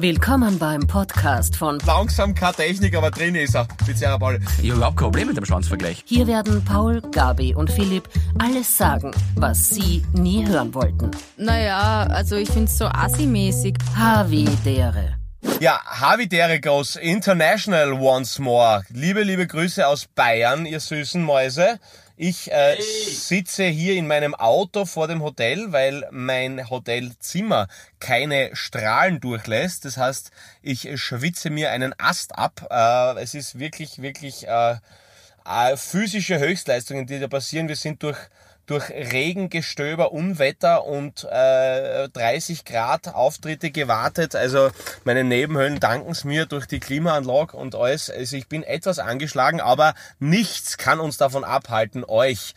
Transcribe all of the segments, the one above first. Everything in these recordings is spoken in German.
Willkommen beim Podcast von Langsam keine Technik, aber drin ist er. Mit seiner Ball. Ich habe überhaupt kein Problem mit dem Schwanzvergleich. Hier werden Paul, Gabi und Philipp alles sagen, was sie nie hören wollten. Naja, also ich find's so assi-mäßig. Havidere. Ja, Havidere goes international once more. Liebe, liebe Grüße aus Bayern, ihr süßen Mäuse. Ich äh, sitze hier in meinem Auto vor dem Hotel, weil mein Hotelzimmer keine Strahlen durchlässt. Das heißt, ich schwitze mir einen Ast ab. Äh, es ist wirklich, wirklich äh, äh, physische Höchstleistungen, die da passieren. Wir sind durch durch Regen, Gestöber, Unwetter und äh, 30 Grad Auftritte gewartet. Also meine Nebenhöhlen danken es mir durch die Klimaanlage und alles. Also ich bin etwas angeschlagen, aber nichts kann uns davon abhalten, euch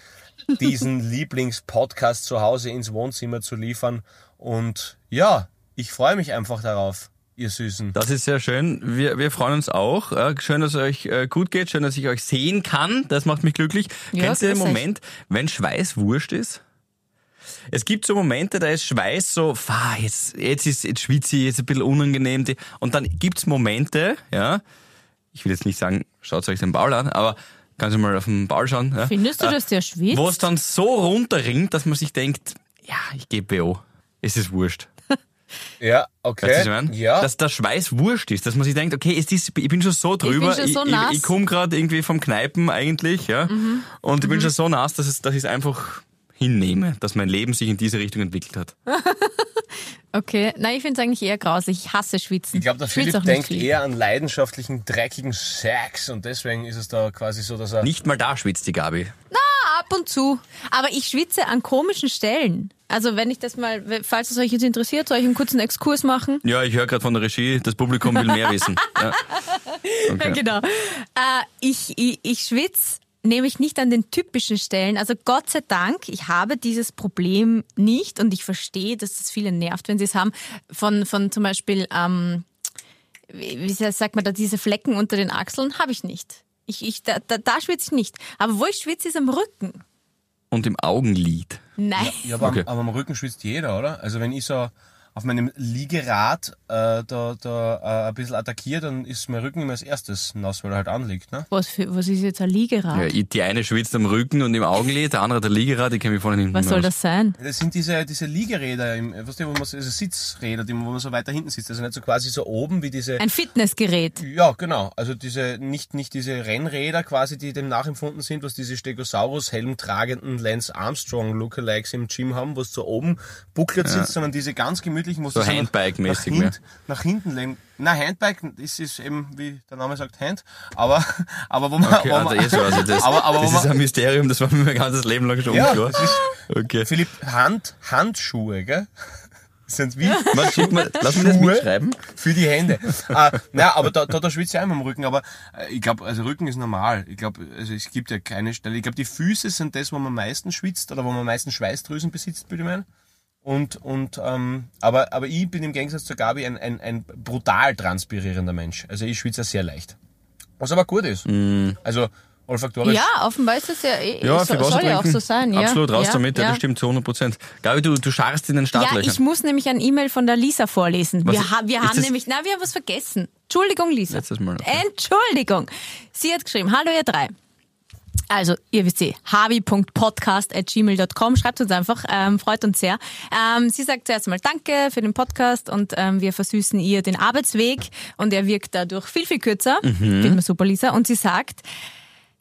diesen Lieblingspodcast zu Hause ins Wohnzimmer zu liefern. Und ja, ich freue mich einfach darauf ihr Süßen. Das ist sehr schön. Wir, wir freuen uns auch. Äh, Schön, dass es euch äh, gut geht. Schön, dass ich euch sehen kann. Das macht mich glücklich. Ja, Kennst du den. Moment, wenn Schweiß wurscht ist? Es gibt so Momente, da ist Schweiß so, "Pah, jetzt, jetzt ist, jetzt schwitze ich, jetzt ein bisschen unangenehm. Und dann gibt's Momente, ja, ich will jetzt nicht sagen, schaut euch den Baul an, aber kannst du mal auf den Baul schauen. Ja? Findest du, dass der schwitzt? Wo es dann so runterringt, dass man sich denkt, ja, ich gebe BO. Es ist wurscht. Ja, okay. Weißt du, was ich meine? Ja. Dass der Schweiß wurscht ist, dass man sich denkt, okay, es ist, ich bin schon so drüber, schon so ich, nass. ich, ich komme gerade irgendwie vom Kneipen eigentlich, ja, Mhm. und ich bin schon so nass, dass, es, dass ich es einfach hinnehme, dass mein Leben sich in diese Richtung entwickelt hat. Okay, nein, ich find's eigentlich eher grausig. Ich hasse Schwitzen. Ich glaube, der Schwitz Philipp denkt eher an leidenschaftlichen, dreckigen Sex und deswegen ist es da quasi so, dass er... Nicht mal da schwitzt die Gabi. Ab und zu. Aber ich schwitze an komischen Stellen. Also wenn ich das mal, falls es euch jetzt interessiert, soll ich einen kurzen Exkurs machen? Ja, ich höre gerade von der Regie, das Publikum will mehr wissen. Ja. Okay. Genau. Äh, ich, ich, ich schwitze nämlich nicht an den typischen Stellen. Also Gott sei Dank, ich habe dieses Problem nicht und ich verstehe, dass das viele nervt, wenn sie es haben. Von, von zum Beispiel, ähm, wie wie sagt man da, diese Flecken unter den Achseln habe ich nicht. Ich, ich, da, da, da schwitze ich nicht. Aber wo ich schwitze, ist am Rücken. Und im Augenlid. Nein. Ja, aber, Okay. am, aber am Rücken schwitzt jeder, oder? Also wenn ich so auf meinem Liegerad äh, da, da äh, ein bisschen attackiere, dann ist mein Rücken immer als erstes nass, weil er halt anliegt. Ne? Was, für, was ist jetzt ein Liegerad? Ja, ich- die eine schwitzt am Rücken und im Augenlid, der andere hat der Liegerad, ich kenne mich vorne hinten was soll aus. das sein? Das sind diese, diese Liegeräder, im, weißt du, wo man so, also Sitzräder, die, wo man so weiter hinten sitzt. Also nicht so quasi so oben wie diese... Ein Fitnessgerät. Ja, genau. Also diese nicht nicht diese Rennräder quasi, die dem nachempfunden sind, was diese Stegosaurus-Helm tragenden Lance Armstrong Lookalikes im Gym haben, wo es so oben buckelt sitzt, sondern diese ganz gemütlichen, wo So du nach- Handbike-mäßig nach, hint, nach hinten legen. Na, Handbike ist, ist eben, wie der Name sagt, Hand. Aber, aber wo man, Okay, wo also man eh so, also das, aber, aber das ist man, ein Mysterium, das war mir mein ganzes Leben lang schon ja, unklar. Okay. Philipp, Hand, Handschuhe, gell? Sind wie Was, schick mal, lass mich das Schuhe mitschreiben. für die Hände. äh, na, aber da, da, da schwitze ich einmal am Rücken. Aber äh, ich glaube, also Rücken ist normal. Ich glaube, also es gibt ja keine Stelle. Ich glaube, die Füße sind das, wo man am meisten schwitzt oder wo man am meisten Schweißdrüsen besitzt, würde ich meinen. Und, und ähm, aber, aber ich bin im Gegensatz zu Gabi ein, ein, ein brutal transpirierender Mensch. Also ich schwitze sehr leicht. Was aber gut ist. Also olfaktorisch. Ja, offenbar ist das ja, eh- Ja, Wasser soll ja auch so sein. Ja. Absolut, raus ja, damit, ja, ja. das stimmt zu 100 Prozent. Gabi, du, du scharst in den Ja, Startlöchern. ich muss nämlich ein E-Mail von der Lisa vorlesen. Was- wir ha wir haben das- nämlich, na, wir haben was vergessen. Entschuldigung, Lisa. Letztes Mal, okay. Entschuldigung. Sie hat geschrieben, hallo ihr drei. Also, ihr wisst eh, havi.podcast.gmail.com. Schreibt uns einfach, ähm, freut uns sehr. Ähm, sie sagt zuerst einmal Danke für den Podcast und ähm, wir versüßen ihr den Arbeitsweg und er wirkt dadurch viel, viel kürzer. Mhm. Finden wir super, Lisa. Und sie sagt,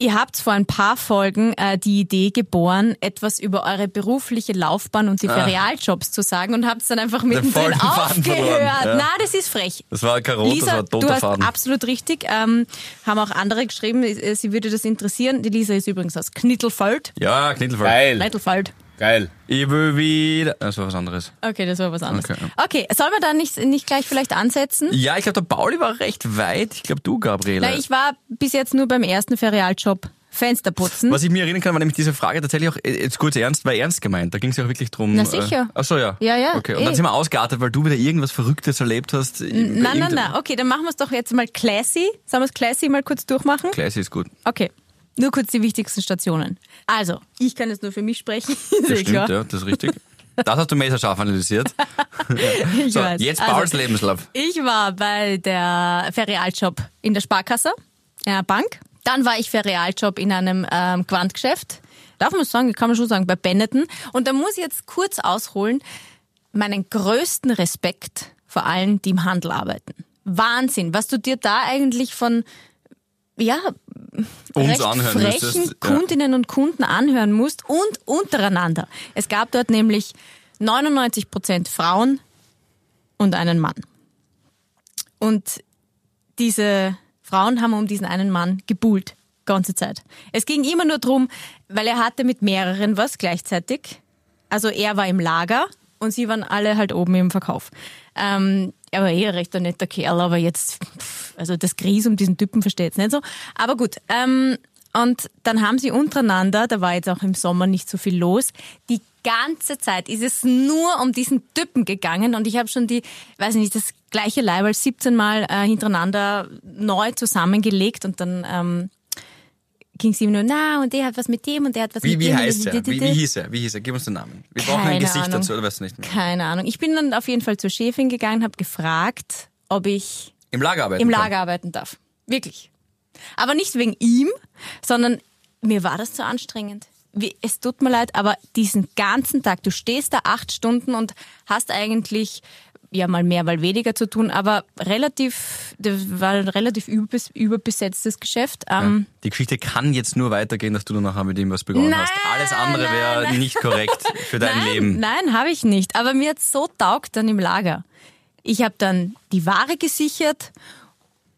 Ihr habt vor ein paar Folgen äh, die Idee geboren, etwas über eure berufliche Laufbahn und die Ferialjobs zu sagen und habt es dann einfach mittendrin aufgehört. ja. Na, das ist frech. das war kein Rot, das Lisa, war ein du toter hast Faden. absolut richtig. Ähm, haben auch andere geschrieben, äh, sie würde das interessieren. Die Lisa ist übrigens aus Knittelfeld. Ja, Knittelfall. Geil. Knittelfeld. Geil. Ich will wieder... Das war was anderes. Okay, das war was anderes. Okay, Okay, soll man da nicht, nicht gleich vielleicht ansetzen? Ja, ich glaube, der Pauli war recht weit. Ich glaube, du, Gabriele. Na, ich war bis jetzt nur beim ersten Ferialjob Fenster putzen. Was ich mir erinnern kann, war nämlich diese Frage tatsächlich auch, äh, jetzt kurz ernst, war ernst gemeint. Da ging es ja auch wirklich drum. Na, sicher. Äh, ach so, ja. Ja, ja, Okay. Und eh. dann sind wir ausgeartet, weil du wieder irgendwas Verrücktes erlebt hast. Nein, nein, nein. Okay, dann machen wir es doch jetzt mal classy. Sollen wir es classy mal kurz durchmachen? Classy ist gut. Okay. Nur kurz die wichtigsten Stationen. Also, ich kann jetzt nur für mich sprechen. Das stimmt, ja, das ist richtig. Das hast du messerscharf analysiert. Ich So, weiß. jetzt Also, Pauls Lebenslauf. Ich war bei der Ferialjob in der Sparkasse, einer Bank. Dann war ich Ferialjob in einem ähm, Quantgeschäft. Darf man sagen, kann man schon sagen, bei Benetton. Und da muss ich jetzt kurz ausholen, meinen größten Respekt vor allen, die im Handel arbeiten. Wahnsinn, was du dir da eigentlich von, ja, Uns recht anhören frechen müsstest. Ja. Kundinnen und Kunden anhören musst und untereinander. Es gab dort nämlich 99 Prozent Frauen und einen Mann. Und diese Frauen haben um diesen einen Mann gebuhlt, ganze Zeit. Es ging immer nur drum, weil er hatte mit mehreren was gleichzeitig. Also er war im Lager und sie waren alle halt oben im Verkauf. Ähm, er war eh ein recht netter Kerl, aber jetzt, pff, also das Gries um diesen Typen versteht's nicht so. Aber gut, ähm, und dann haben sie untereinander, da war jetzt auch im Sommer nicht so viel los, die ganze Zeit ist es nur um diesen Typen gegangen und ich habe schon die, weiß nicht, das gleiche Leiberl 17 Mal äh, hintereinander neu zusammengelegt und dann ähm, ging es ihm nur, na, und der hat was mit dem und der hat was Wie, mit wie dem. heißt er? Wie, wie hieß er? Wie hieß er? Gib uns den Namen. Wir brauchen ein Keine Gesicht Ahnung. dazu, oder weißt du nicht mehr? Keine Ahnung. Ich bin dann auf jeden Fall zur Chefin gegangen, habe gefragt, ob ich Im Lager arbeiten im kann. Lager arbeiten darf. Wirklich. Aber nicht wegen ihm, sondern mir war das zu anstrengend. Wie, es tut mir leid, aber diesen ganzen Tag, du stehst da acht Stunden und hast eigentlich ja mal mehr, mal weniger zu tun, aber relativ, das war ein relativ überbes, überbesetztes Geschäft. Ähm, Die Geschichte kann jetzt nur weitergehen, dass du dann nachher mit ihm was begonnen Nein, hast. Alles andere wäre nicht korrekt für dein nein, Leben. Nein, habe ich nicht. Aber mir hat so taugt dann im Lager. Ich habe dann die Ware gesichert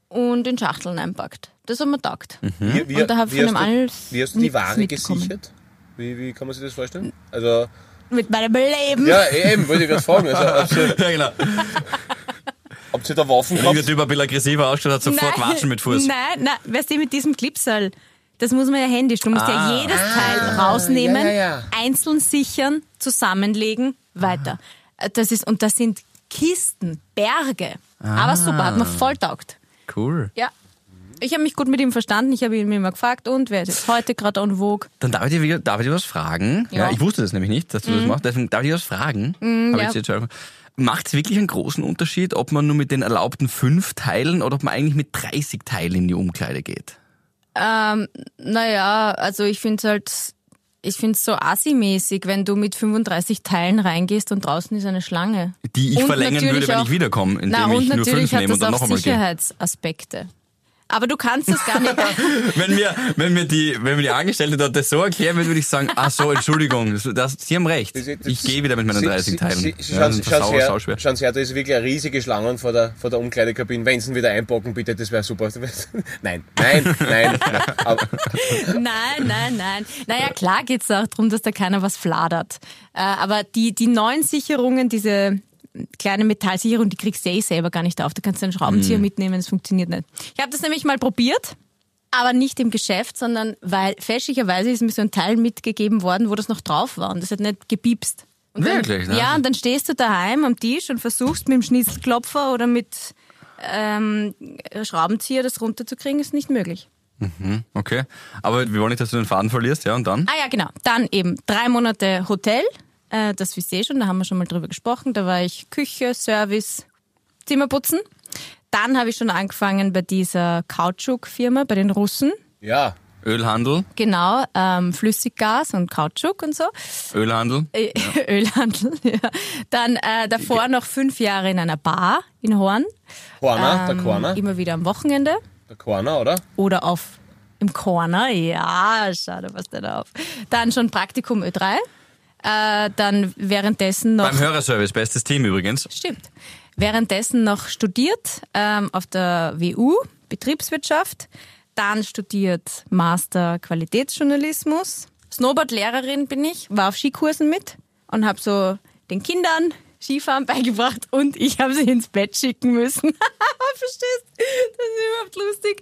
und in Schachteln einpackt. Das hat mir taugt. Wie, wie, Und da hab wie, von hast dem du, alles wie hast du die Ware gesichert? Wie, wie kann man sich das vorstellen? Also, Mit meinem Leben. ja, eben, wollte ich gerade fragen. Also, ihr, Ja, genau. habt ihr da Waffen Wenn der gehabt? Typ ein bisschen aggressiver ausschaut, hat sofort Watschen mit Fuß. Nein, nein, weißt du, mit diesem Clipsal, das muss man ja händisch. Du musst ja jedes Teil rausnehmen, Ah. ja, ja, ja. einzeln sichern, zusammenlegen, weiter. Das ist, und das sind Kisten, Berge. Aber super, hat mir voll taugt. Cool. Ja. Ich habe mich gut mit ihm verstanden. Ich habe ihn mir immer gefragt, und wer ist jetzt heute gerade en vogue? Dann darf ich dir, wieder- darf ich dir was fragen. Ja. Ja. Mhm. ich wusste das nämlich nicht, dass du das machst. Deswegen darf ich dir was fragen. Hab ja. Macht es wirklich einen großen Unterschied, ob man nur mit den erlaubten fünf Teilen oder ob man eigentlich mit 30 Teilen in die Umkleide geht? Ähm, naja, also ich finde es halt, ich finde es so assi-mäßig, wenn du mit 35 Teilen reingehst und draußen ist eine Schlange. Die ich Und verlängern würde, wenn auch- ich wiederkomme, indem Na, ich nur fünf nehme und das dann auch noch einmal gehe. Sicherheitsaspekte. Aber du kannst das gar nicht. Wenn mir, wenn mir die, wenn mir die Angestellte dort das so erklären würde, würde ich sagen, ach so, Entschuldigung, das, das, Sie haben recht. Ich gehe wieder mit meinen 30 Teilen. Sie, Ja, sie, schauen, Sie her, sauschwer. schauen Sie her, da ist wirklich eine riesige Schlange vor der, vor der Umkleidekabine. Wenn Sie ihn wieder einpacken, bitte, das wäre super. Nein, nein, nein. nein. Nein, nein, nein. Naja, klar geht's auch darum, dass da keiner was fladert. Äh, aber die, die neuen Sicherungen, diese kleine Metallsicherung, die kriegst du eh selber gar nicht auf. Da kannst du einen Schraubenzieher mitnehmen, das funktioniert nicht. Ich habe das nämlich mal probiert, aber nicht im Geschäft, sondern weil fälschlicherweise ist mir so ein Teil mitgegeben worden, wo das noch drauf war und das hat nicht gepiepst. Und dann, Wirklich, ne? Ja, und dann stehst du daheim am Tisch und versuchst mit dem Schnitzelklopfer oder mit ähm, Schraubenzieher das runterzukriegen, ist nicht möglich. Okay. Aber wir wollen nicht, dass du den Faden verlierst, ja, und dann? Ah ja, genau. Dann eben drei Monate Hotel. Äh, das wisst ihr schon, da haben wir schon mal drüber gesprochen. Da war ich Küche, Service, Zimmerputzen. Dann habe ich schon angefangen bei dieser Kautschuk-Firma, bei den Russen. ja, Ölhandel, Genau, ähm, Flüssiggas und Kautschuk und so. Ölhandel. Äh, Ölhandel, ja. Dann äh, davor noch fünf Jahre in einer Bar in Horn. Corner, der Ähm, Corner, Immer wieder am Wochenende. der Corner, oder? Oder auf im Corner, ja, schade, was denn auf. Dann schon Praktikum Ö3. Äh, dann währenddessen noch. Beim Hörerservice, bestes Team übrigens. Stimmt. Währenddessen noch studiert ähm, auf der WU, Betriebswirtschaft. Dann studiert Master Qualitätsjournalismus. Snowboard-Lehrerin bin ich, war auf Skikursen mit und habe so den Kindern Skifahren beigebracht und ich habe sie ins Bett schicken müssen. Verstehst? Das ist überhaupt lustig.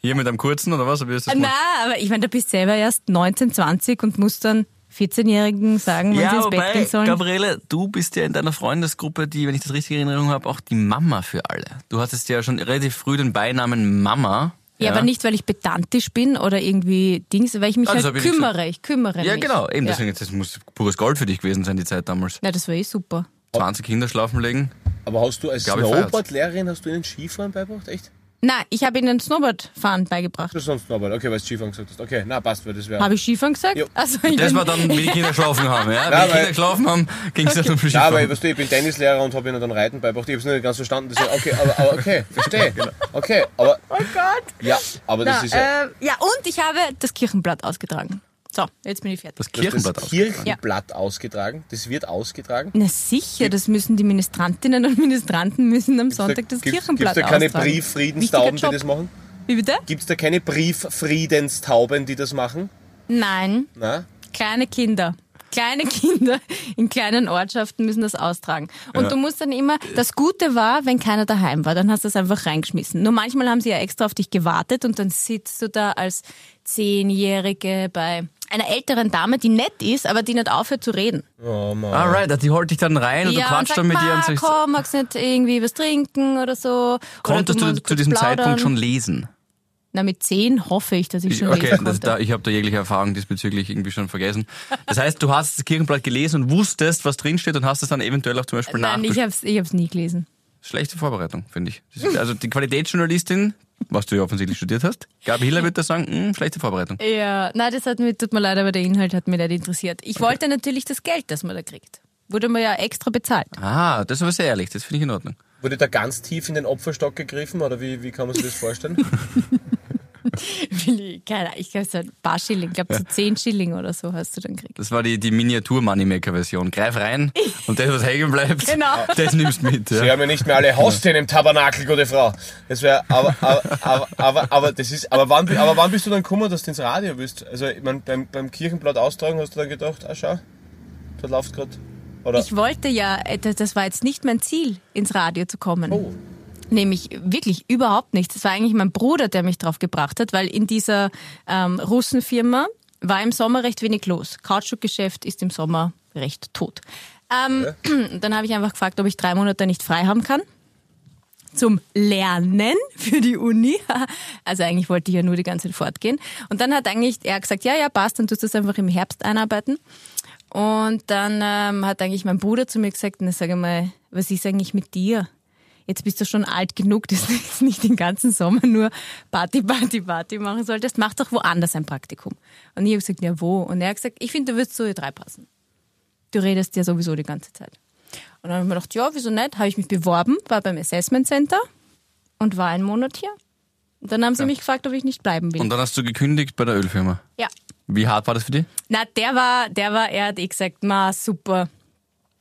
Hier mit einem kurzen, oder was? Na, gemacht? aber ich meine, du bist selber erst 19, 20 und musst dann 14-Jährigen sagen, wann sie ins Bett gehen sollen. Gabriele, du bist ja in deiner Freundesgruppe, die, wenn ich das richtig in Erinnerung habe, auch die Mama für alle. Du hattest ja schon relativ früh den Beinamen Mama. Ja, Ja. aber nicht, weil ich pedantisch bin oder irgendwie Dings, weil ich mich Ah, halt ich kümmere. Ich kümmere Ja, mich. genau. Eben, ja. deswegen, das muss pures Gold für dich gewesen sein, die Zeit damals. Ja, das war eh super. 20 Kinder schlafen legen. Aber hast du als. Snowboard-Lehrerin, hast du ihnen Skifahren beigebracht? Echt? Nein, ich habe ihnen Snowboardfahren beigebracht. Du sonst Snowboard, okay, weil du Skifahren gesagt hast. Okay, na passt, weil das wäre... Habe ich Skifahren gesagt? Jo. Also ich Das war dann, wie die Kinder geschlafen haben. Ja? Wenn Ja, die Kinder geschlafen haben, ging es dann um Ja, aber Skifahren. weißt du, ich bin Tennislehrer und habe ihnen dann Reiten beigebracht. Ich habe es nicht ganz verstanden. Das ist, okay, aber, aber okay, verstehe. Okay, aber... Oh Gott. Ja, aber das Na, ist ja... äh, ja, und ich habe das Kirchenblatt ausgetragen. So, jetzt bin ich fertig. Das Kirchenblatt das. Kirchenblatt ausgetragen. Das wird ausgetragen. Na sicher, das müssen die Ministrantinnen und Ministranten müssen am Sonntag das Gibt Kirchenblatt es da keine austragen. Brieffriedenstauben, die das machen? Wie bitte? Gibt es da keine Brieffriedenstauben, die das machen? Nein, Na? kleine Kinder. Kleine Kinder in kleinen Ortschaften müssen das austragen. Und du musst dann immer, das Gute war, wenn keiner daheim war, dann hast du es einfach reingeschmissen. Nur manchmal haben sie ja extra auf dich gewartet und dann sitzt du da als Zehnjährige bei einer älteren Dame, die nett ist, aber die nicht aufhört zu reden. Oh Mann. Alright, die holt dich dann rein und du ja, und quatschst sagt, dann mit ihr und "Ma, sagst, komm, magst nicht irgendwie was trinken oder so? konntest oder du mal zu diesem plaudern. Zeitpunkt schon lesen? Na, mit zehn hoffe ich, dass ich schon Okay, lesen konnte. da, ich habe da jegliche Erfahrung diesbezüglich irgendwie schon vergessen. Das heißt, du hast das Kirchenblatt gelesen und wusstest, was drinsteht und hast es dann eventuell auch zum Beispiel Nein, ich nachbesprochen. hab's, ich hab's nie gelesen. Schlechte Vorbereitung, finde ich. Also die Qualitätsjournalistin, was du ja offensichtlich studiert hast, Gabi Hiller würde da sagen, hm, schlechte Vorbereitung. Ja, nein, das hat mir, tut mir leid, aber der Inhalt hat mich nicht interessiert. Ich wollte natürlich das Geld, das man da kriegt. Wurde mir ja extra bezahlt. Ah, das ist aber sehr ehrlich, das finde ich in Ordnung. Wurde da ganz tief in den Opferstock gegriffen oder wie, wie kann man sich das vorstellen? Willi, keine Ahnung, ich glaube, so ein paar Schilling, ich glaube, so zehn Schilling oder so hast du dann gekriegt. Das war die, die Miniatur-Moneymaker-Version. Greif rein und das, was hängen bleibt, Genau. das nimmst mit. Sie Ja. haben ja nicht mehr alle Hostien im Tabernakel, gute Frau. Das wäre, aber, aber, aber, aber, aber, das ist, aber wann, aber wann bist du dann gekommen, dass du ins Radio willst? Also, ich mein, beim, beim Kirchenblatt austragen hast du dann gedacht, ah, schau, da läuft gerade, oder? Ich wollte ja, äh, das das war jetzt nicht mein Ziel, ins Radio zu kommen. Oh. Nämlich wirklich überhaupt nicht. Das war eigentlich mein Bruder, der mich drauf gebracht hat, weil in dieser ähm, Russenfirma war im Sommer recht wenig los. Kautschukgeschäft ist im Sommer recht tot. Ähm, Dann habe ich einfach gefragt, ob ich drei Monate nicht frei haben kann. Zum Lernen für die Uni. Also eigentlich wollte ich ja nur die ganze Zeit fortgehen. Und dann hat eigentlich er gesagt, ja, ja, passt, dann tust du das einfach im Herbst einarbeiten. Und dann ähm, hat eigentlich mein Bruder zu mir gesagt, na sag mal, was ist eigentlich mit dir? Jetzt bist du schon alt genug, dass du jetzt nicht den ganzen Sommer nur Party, Party, Party machen solltest. Mach doch woanders ein Praktikum. Und ich habe gesagt, ja wo? Und er hat gesagt, ich finde, du wirst zu ihr drei passen. Du redest ja sowieso die ganze Zeit. Und dann habe ich mir gedacht, ja, wieso nicht? Habe ich mich beworben, war beim Assessment Center und war einen Monat hier. Und dann haben sie mich gefragt, ob ich nicht bleiben will. Und dann hast du gekündigt bei der Ölfirma. ja. Wie hart war das für dich? Na, der war, der war, er hat eh gesagt, ma, super.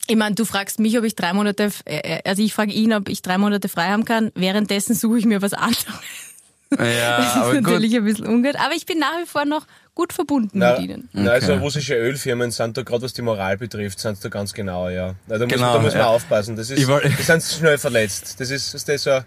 Ich meine, du fragst mich, ob ich drei Monate, äh, also ich frage ihn, ob ich drei Monate frei haben kann. Währenddessen suche ich mir was anderes. Ja, Das ist aber gut. natürlich ein bisschen ungut. Aber ich bin nach wie vor noch gut verbunden Na, mit ihnen. na, also russische Ölfirmen sind da gerade was die Moral betrifft, sind da ganz genau, ja. Na, da muss, Genau, da muss man ja. aufpassen. Das ist, die sind schnell verletzt. Das ist, das ist so,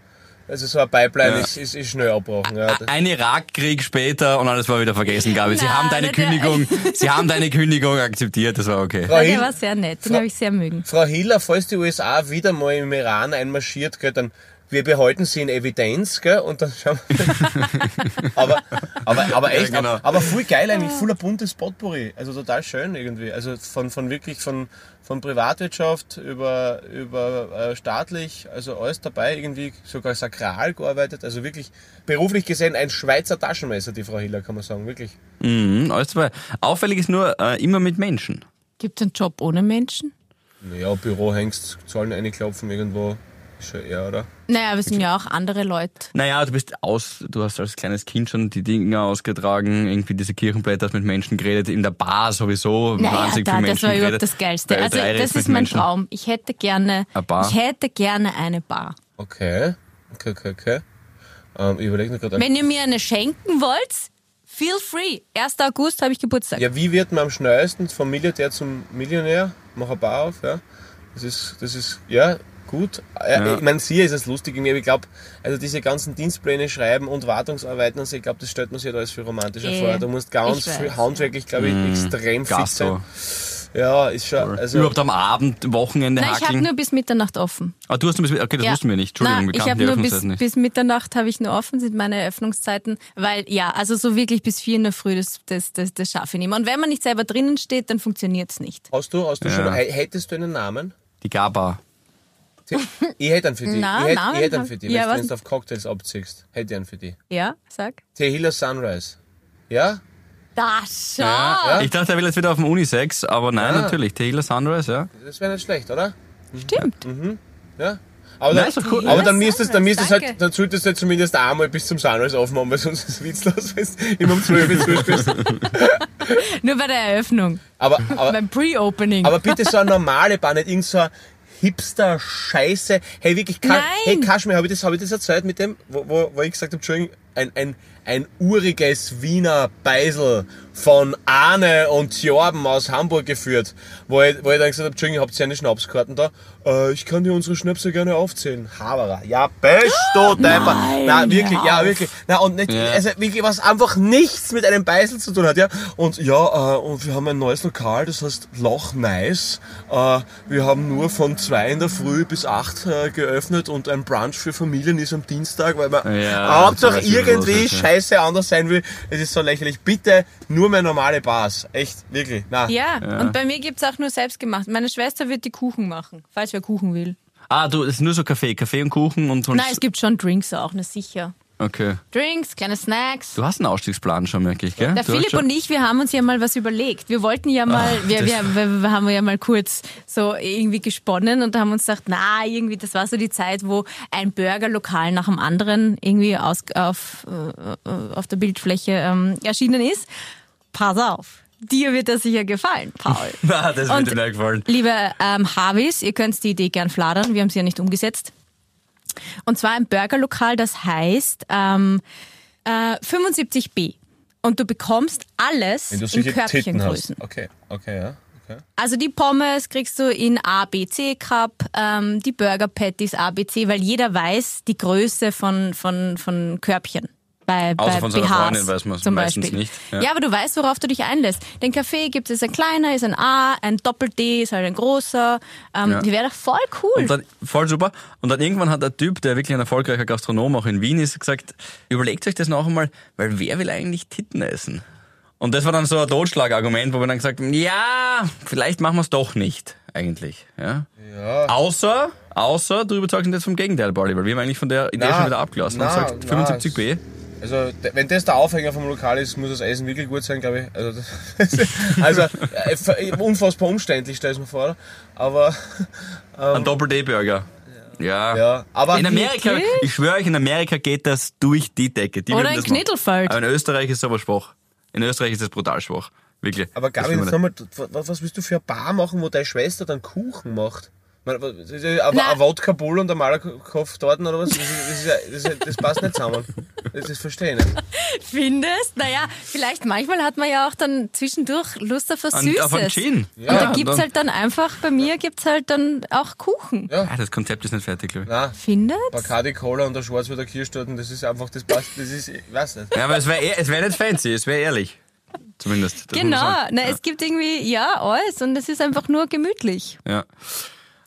also so ein Pipeline Ja. ist, ist, ist schnell abbrochen. Ja. Ein Irakkrieg später und alles war wieder vergessen, Gabi. Sie Na, haben deine Kündigung, sie haben deine Kündigung akzeptiert, das war okay. Frau, Der Hill, war sehr nett, den habe ich sehr mögen. Frau Hiller, falls die USA wieder mal im Iran einmarschiert, gell, dann wir behalten sie in Evidenz, gell, und dann schauen wir. aber, aber, aber echt, Ja, genau. aber, aber voll geil eigentlich, voller buntes Potpourri. Also total schön irgendwie. Also von, von wirklich von, von Privatwirtschaft über, über äh, staatlich, also alles dabei, irgendwie sogar sakral gearbeitet. Also wirklich beruflich gesehen ein Schweizer Taschenmesser, die Frau Hiller, kann man sagen, wirklich. Mhm, alles dabei. Auffällig ist nur äh, immer mit Menschen. Gibt es einen Job ohne Menschen? Naja, Büro hängst, Zahlen einklopfen irgendwo, schon eher, oder? Naja, wir sind ja auch andere Leute. Naja, du bist aus, du hast als kleines Kind schon die Dinge ausgetragen, irgendwie diese Kirchenblätter hast mit Menschen geredet, in der Bar sowieso Naja, wahnsinnig da, viel das Menschen war überhaupt das Geilste. Also Ö3 das ist mein Menschen. Traum. Ich hätte gerne, Eine Bar. ich hätte gerne eine Bar. Okay, okay, okay, okay. Ähm, ich überlege mir gerade. Wenn ihr mir eine schenken wollt, feel free. 1. August habe ich Geburtstag. Ja, wie wird man am schnellsten vom Milliardär zum Millionär? Mach eine Bar auf, ja. Das ist, das ist, ja, gut. Äh, Ja. Ich meine, hier ist es lustig aber ich glaube, also diese ganzen Dienstpläne schreiben und Wartungsarbeiten, also ich glaube, das stellt man sich halt alles viel romantischer Eh, vor. Du musst ganz ich viel handwerklich, glaube ich, extrem Gas fit sein. Ja, ist schon. Also, Überhaupt am Abend, Wochenende Nein, ich habe nur bis Mitternacht offen. ah, du hast nur bis, okay, das Ja. wussten wir nicht. Entschuldigung, Nein, wir ich kannten habe die nur bis, nicht. bis Mitternacht habe ich nur offen, sind meine Eröffnungszeiten, weil ja, also so wirklich bis vier in der Früh, das, das, das, das schaffe ich nicht mehr. Und wenn man nicht selber drinnen steht, dann funktioniert's nicht. hast du, hast du Ja. schon, hä- hättest du einen Namen? Die Gaba. Ich hätte einen für dich. Na, ich hätte, ich hätte einen für dich. Ja, wenn du jetzt auf Cocktails abziehst, hätte ich einen für dich. Ja, sag. Tehila Sunrise. Ja? Das schau! Ja. Ich dachte, er will jetzt wieder auf dem Unisex, aber nein, Ah. natürlich. Taylor Sunrise, ja. Das wäre nicht schlecht, oder? Stimmt. Ja? Aber, Nein, dann, cool. aber dann Ja, müsstest, dann müsstest halt, dann solltest du halt zumindest einmal bis zum Sunrise aufmachen, weil sonst ist es witzlos, wenn du immer um 12 Uhr zuspielst. Nur bei der Eröffnung, Aber, aber, beim Pre-Opening. aber bitte so eine normale Bar, nicht irgend so eine Hipster-Scheiße. Hey, wirklich, Ka Nein. hey, Kaschmir, habe ich, das- hab ich das erzählt mit dem, wo, wo, wo ich gesagt habe, Entschuldigung, ein, ein, ein uriges Wiener Beisel von Arne und Jorben aus Hamburg geführt, wo ich, wo ich dann gesagt habe, Entschuldigung, habt ihr eine Schnapskarten da? Äh, ich kann dir unsere Schnäpse gerne aufzählen. Haberer. Ja, best du Depper. Na, wirklich, ja, wirklich. Na, und nicht, Ja. also wirklich, was einfach nichts mit einem Beisel zu tun hat, ja. Und ja, äh, und wir haben ein neues Lokal, das heißt Loch Nice. Äh, wir haben nur von zwei in der Früh bis acht äh, geöffnet und ein Brunch für Familien ist am Dienstag, weil man Ja, Hauptsache was irgendwie ist, ja. scheiße anders sein will. Es ist so lächerlich. Bitte nur mehr normale Bars. Echt, wirklich. Na. ja, und bei mir gibt's auch nur selbstgemacht. Meine Schwester wird die Kuchen machen, falls wer Kuchen will. Ah, du, es ist nur so Kaffee, Kaffee und Kuchen und sonst. Nein, es gibt schon Drinks auch, na sicher. Okay. Drinks, kleine Snacks. Du hast einen Ausstiegsplan schon wirklich, gell? Der du Philipp und ich, wir haben uns ja mal was überlegt. Wir wollten ja mal, wir, wir, wir, wir haben ja mal kurz so irgendwie gesponnen und haben uns gedacht, na, irgendwie, das war so die Zeit, wo ein Burgerlokal nach dem anderen irgendwie aus, auf, äh, auf der Bildfläche ähm, erschienen ist. Pass auf. Dir wird das sicher gefallen, Paul. Ah, das wird dir gefallen. Liebe ähm, Harvis, ihr könnt die Idee gern fladern, wir haben sie ja nicht umgesetzt. Und zwar ein Burgerlokal, das heißt ähm, äh, 75b. Und du bekommst alles in Körbchengrößen. Okay, okay, ja. Okay. Also die Pommes kriegst du in A, B, C Cup, ähm, die Burger Patties A, B, C, weil jeder weiß die Größe von, von, von Körbchen. Bei, Außer bei von seiner BHs Freundin weiß man's zum meistens Beispiel. nicht, Ja. ja. aber du weißt, worauf du dich einlässt. Den Kaffee gibt es ein kleiner, ist ein A, ein Doppel-D ist halt ein großer. Ähm, Ja. Die wäre doch voll cool. Und dann, voll super. Und dann irgendwann hat der Typ, der wirklich ein erfolgreicher Gastronom auch in Wien ist, gesagt, überlegt euch das noch einmal, weil wer will eigentlich Titten essen? Und das war dann so ein Totschlagargument, wo wir dann gesagt haben, ja, vielleicht machen wir es doch nicht, eigentlich. Ja. Ja. Außer, außer du überzeugst uns jetzt vom Gegenteil, Barley, weil wir haben eigentlich von der Idee Na, schon wieder abgelassen. und na, sagt na, 75b. Also, wenn das der Aufhänger vom Lokal ist, muss das Essen wirklich gut sein, glaube ich. Also, das, also äh, ver- unfassbar umständlich, stell ich mir vor. Aber, Ein Doppel-D-Burger. Ja. ja, aber In Amerika, Wirklich? ich schwöre euch, in Amerika geht das durch die Decke. Die Oder würden in das machen. Knittelfeld. Aber in Österreich ist es aber schwach. In Österreich ist es brutal schwach. Wirklich. Aber Gabi, jetzt nochmal, was, was willst du für eine Bar machen, wo deine Schwester dann Kuchen macht? Ja Ein Wodka Bull und ein Malakoff dort oder was? Das, ist, das, ist ja, das, ist ja, das passt nicht zusammen. Das ist verstehe ich nicht. Findest? Naja, vielleicht manchmal hat man ja auch dann zwischendurch Lust auf was An- Süßes. auf einen Gin. und Ja, da gibt's dann- halt dann einfach, bei mir gibt's halt dann auch Kuchen. Ja. Ah, das Konzept ist nicht fertig, glaube ich. Nein, Findest? Bacardi Cola und der Schwarzwälder Kirschtorten, das ist einfach, das passt, das ist, ich weiß nicht. Ja, aber es wäre es wär nicht fancy, es wäre ehrlich. Zumindest. Genau. Na, es gibt irgendwie, ja, alles und es ist einfach nur gemütlich. Ja.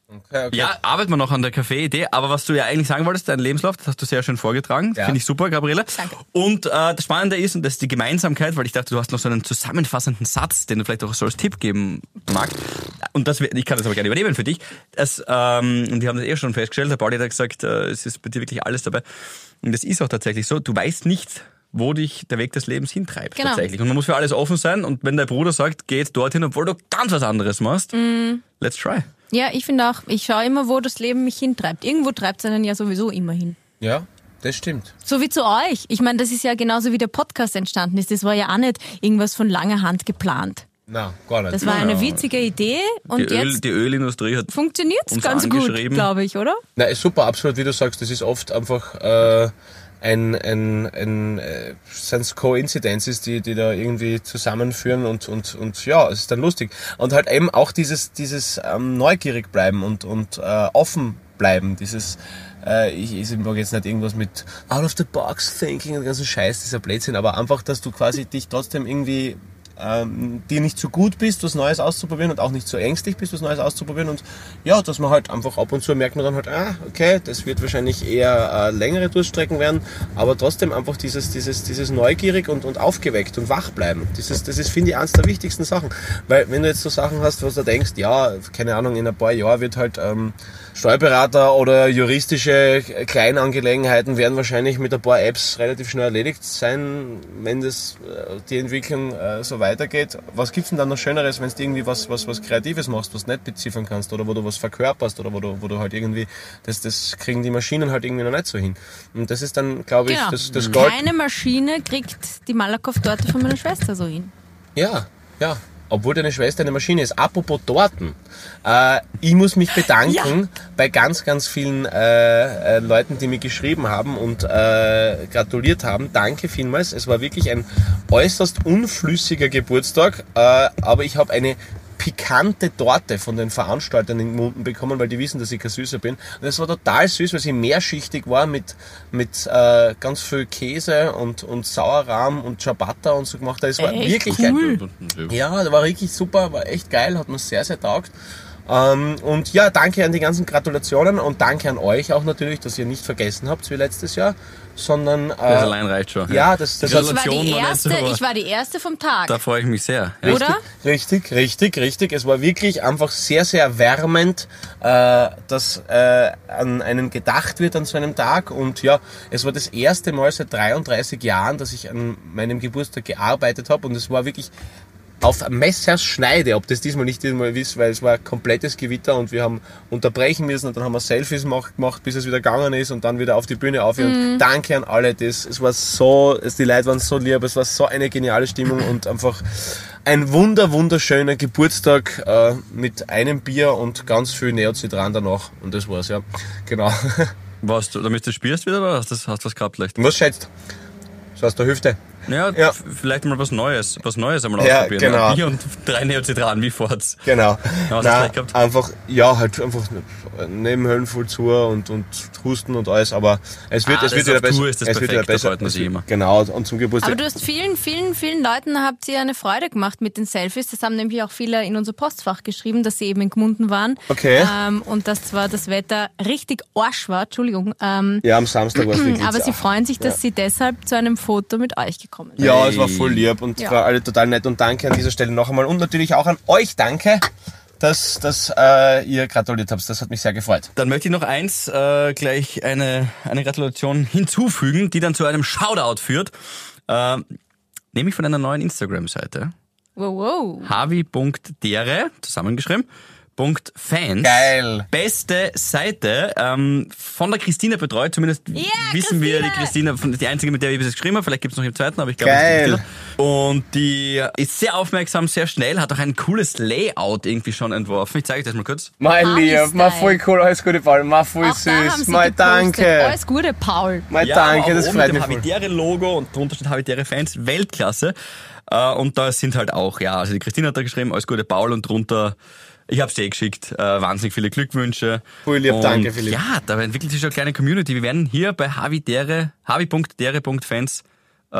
Okay, okay. ja, arbeiten wir noch an der Kaffee-Idee, aber was du ja eigentlich sagen wolltest, dein Lebenslauf, das hast du sehr schön vorgetragen. Ja. Finde ich super, Gabriele. Danke. Und äh, das Spannende ist, und das ist die Gemeinsamkeit, weil ich dachte, du hast noch so einen zusammenfassenden Satz, den du vielleicht auch so als Tipp geben magst. Und das, ich kann das aber gerne übernehmen für dich. Das, ähm, und die haben das eh schon festgestellt, der Pauli hat gesagt, äh, es ist bei dir wirklich alles dabei. Und das ist auch tatsächlich so, du weißt nicht, wo dich der Weg des Lebens hintreibt Genau. tatsächlich. Und man muss für alles offen sein. Und wenn der Bruder sagt, geh jetzt dorthin, obwohl du ganz was anderes machst, Mhm. let's try. Ja, ich finde auch, ich schaue immer, wo das Leben mich hintreibt. Irgendwo treibt es einen ja sowieso immer hin. Ja, das stimmt. So wie zu euch. Ich meine, das ist ja genauso wie der Podcast entstanden ist. Das war ja auch nicht irgendwas von langer Hand geplant. Nein, gar nicht. Das war eine witzige Idee und Die, Öl, jetzt die Ölindustrie hat funktioniert ganz gut, glaube ich, oder? Na, ist super, absolut, wie du sagst, das ist oft einfach äh, ein, ein, ein äh, sind's Coincidences, die, die da irgendwie zusammenführen und, und, und ja, es ist dann lustig. Und halt eben auch dieses, dieses ähm, neugierig bleiben und, und äh, offen bleiben, dieses äh, ich, ich mag jetzt nicht irgendwas mit out of the box thinking und ganzen Scheiß, dieser Blödsinn, aber einfach, dass du quasi dich trotzdem irgendwie ähm, dir nicht zu gut bist, was Neues auszuprobieren und auch nicht zu ängstlich bist, was Neues auszuprobieren. Und ja, dass man halt einfach ab und zu merkt man dann halt, ah, okay, das wird wahrscheinlich eher äh, längere Durststrecken werden, aber trotzdem einfach dieses, dieses, dieses neugierig und, und aufgeweckt und wach bleiben. Dieses, das ist, finde ich, eines der wichtigsten Sachen, weil wenn du jetzt so Sachen hast, was du denkst, ja, keine Ahnung, in ein paar Jahren wird halt ähm, Steuerberater oder juristische Kleinangelegenheiten werden wahrscheinlich mit ein paar Apps relativ schnell erledigt sein, wenn das äh, die Entwicklung äh, so weitergeht. Was gibt's denn dann noch Schöneres, wenn du irgendwie was, was, was Kreatives machst, was du nicht beziffern kannst oder wo du was verkörperst oder wo du, wo du halt irgendwie, das, das kriegen die Maschinen halt irgendwie noch nicht so hin. Und das ist dann, glaube ich, Genau. das, das Gold. Keine Maschine kriegt die Malakoff-Torte von meiner Schwester so hin. Ja, ja. Obwohl deine Schwester eine Maschine ist. Apropos Torten. Äh, ich muss mich bedanken bei ganz, ganz vielen äh, äh, Leuten, die mir geschrieben haben und äh, gratuliert haben. Danke vielmals. Es war wirklich ein äußerst unflüssiger Geburtstag, äh, aber ich habe eine pikante Torte von den Veranstaltern in Munden bekommen, weil die wissen, dass ich kein Süßer bin. Und es war total süß, weil sie mehrschichtig war mit, mit äh, ganz viel Käse und, und Sauerrahm und Ciabatta und so gemacht. Es war Echt wirklich cool. geil. Ja, das war richtig super, war echt geil, hat mir sehr, sehr taugt. Ähm, und ja, danke an die ganzen Gratulationen und danke an euch auch natürlich, dass ihr nicht vergessen habt wie letztes Jahr, sondern äh, Das allein reicht schon. ja, das, das Ich war, die war erste, aber- ich war die erste vom Tag. Da freue ich mich sehr. Ja. Oder? Richtig, richtig, richtig. Es war wirklich einfach sehr, sehr wärmend, äh, dass äh, an einen gedacht wird an so einem Tag. Und ja, es war das erste Mal seit 33 Jahren, dass ich an meinem Geburtstag gearbeitet habe. Und es war wirklich auf Messerschneide, ob das diesmal nicht diesmal ist, weil es war ein komplettes Gewitter und wir haben unterbrechen müssen und dann haben wir Selfies mach- gemacht, bis es wieder gegangen ist und dann wieder auf die Bühne auf. Und danke an alle, das, es war so, es, die Leute waren so lieb, es war so eine geniale Stimmung und einfach ein wunder, wunderschöner Geburtstag äh, mit einem Bier und ganz viel Neocitran danach und das war's, ja. Genau. Was, du, damit du spürst wieder oder hast du hast du was gehabt vielleicht? Was schätzt? So aus der Hüfte. Ja, Ja. vielleicht mal was Neues, was Neues einmal Ja, ausprobieren. genau. ne? Bier und drei Neozitranen, wie fort's? Genau. Ja, was hast du Nein, einfach, ja, halt einfach Nebenhöhlen voll zu und, und Husten und alles, aber es wird, Ah, es das wird wieder besser. Ist das es wird wieder perfekt, das besser. sich wird- immer. Genau, und zum Geburtstag. Aber du hast vielen, vielen, vielen Leuten habt ihr eine Freude gemacht mit den Selfies. Das haben nämlich auch viele in unser Postfach geschrieben, dass sie eben in Gmunden waren. Okay. Ähm, und dass zwar das Wetter richtig arsch war, Entschuldigung. Ähm, ja, am Samstag war es wirklich aber sie freuen sich, dass sie deshalb zu einem Foto mit euch gekommen sind. Ja, Hey. es war voll lieb und Ja. war alle total nett und danke an dieser Stelle noch einmal und natürlich auch an euch danke, dass, dass äh, ihr gratuliert habt. Das hat mich sehr gefreut. Dann möchte ich noch eins, äh, gleich eine, eine Gratulation hinzufügen, die dann zu einem Shoutout führt. Äh, nämlich von einer neuen Instagram-Seite. Wow, wow. havi.dere, zusammengeschrieben, Fans. Geil. Beste Seite, ähm, von der Christina betreut, zumindest Ja, wissen wir, die Christina! Christina, die einzige, mit der wir bis jetzt geschrieben haben, vielleicht gibt es noch im zweiten, aber ich glaube, Geil. das ist die Christina. Und die ist sehr aufmerksam, sehr schnell, hat auch ein cooles Layout irgendwie schon entworfen. Ich zeige euch das mal kurz. Mein Lieb, mal voll cool, alles Gute, Paul, mal voll Auch süß, mal danke, Alles Gute, Paul. mal Ja, danke, das freut mit mich dem voll. Habitäre-Logo und drunter steht Habitäre-Fans, Weltklasse. Äh, und da sind halt auch, ja, also die Christina hat da geschrieben, alles Gute Paul und drunter, ich hab's dir eh geschickt, äh, wahnsinnig viele Glückwünsche. Voll lieb, und danke, Philipp. Ja, da entwickelt sich schon eine kleine Community. Wir werden hier bei havidere, havi.dere.fans äh,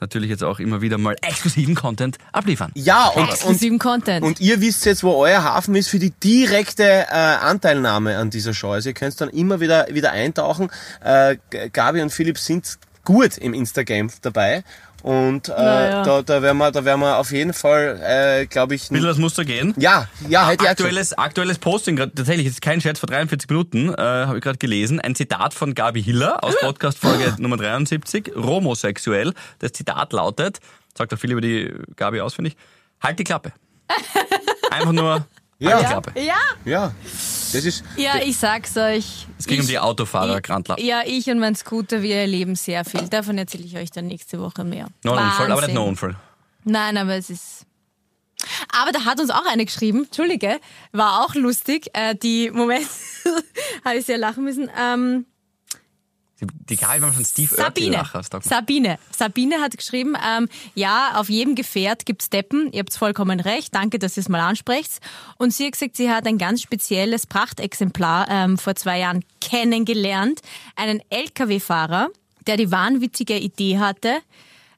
natürlich jetzt auch immer wieder mal exklusiven Content abliefern. Ja, und, und, Exklusiven Content. und ihr wisst jetzt, wo euer Hafen ist für die direkte äh, Anteilnahme an dieser Show. Also ihr könnt dann immer wieder, wieder eintauchen. Äh, Gabi und Philipp sind gut im Instagame dabei. Und äh, Naja. da, da werden wir, da werden wir auf jeden Fall, äh, glaube ich, Ein bisschen das Muster gehen. ja, ja, hätte ich auch gesagt. Aktuelles, aktuelles Posting, grad, tatsächlich, ist kein Scherz, vor 43 Minuten, äh, habe ich gerade gelesen, ein Zitat von Gabi Hiller aus Podcast-Folge Nummer 73, Romosexuell. Das Zitat lautet, sagt auch viel über die Gabi ausfindig, halt die Klappe. Einfach nur, Ja. halt die Klappe. ja, Ja, das ist, ja, ich sag's euch. Es ging um Ich- die Autofahrer, Grandler. Ja, ich und mein Scooter, wir erleben sehr viel. Davon erzähle ich euch dann nächste Woche mehr. No Unfall, aber nicht no Unfall. Nein, aber es ist. Aber da hat uns auch eine geschrieben, Entschuldige, war auch lustig. Äh, die Moment, habe ich sehr lachen müssen. Ähm, Die, war von Steve Oertel Sabine. mir. Sabine. Sabine hat geschrieben, ähm, ja, auf jedem Gefährt gibt's Deppen. Ihr habt vollkommen recht. Danke, dass ihr es mal ansprecht. Und sie hat gesagt, sie hat ein ganz spezielles Prachtexemplar ähm, vor zwei Jahren kennengelernt. Einen LKW-Fahrer, der die wahnwitzige Idee hatte,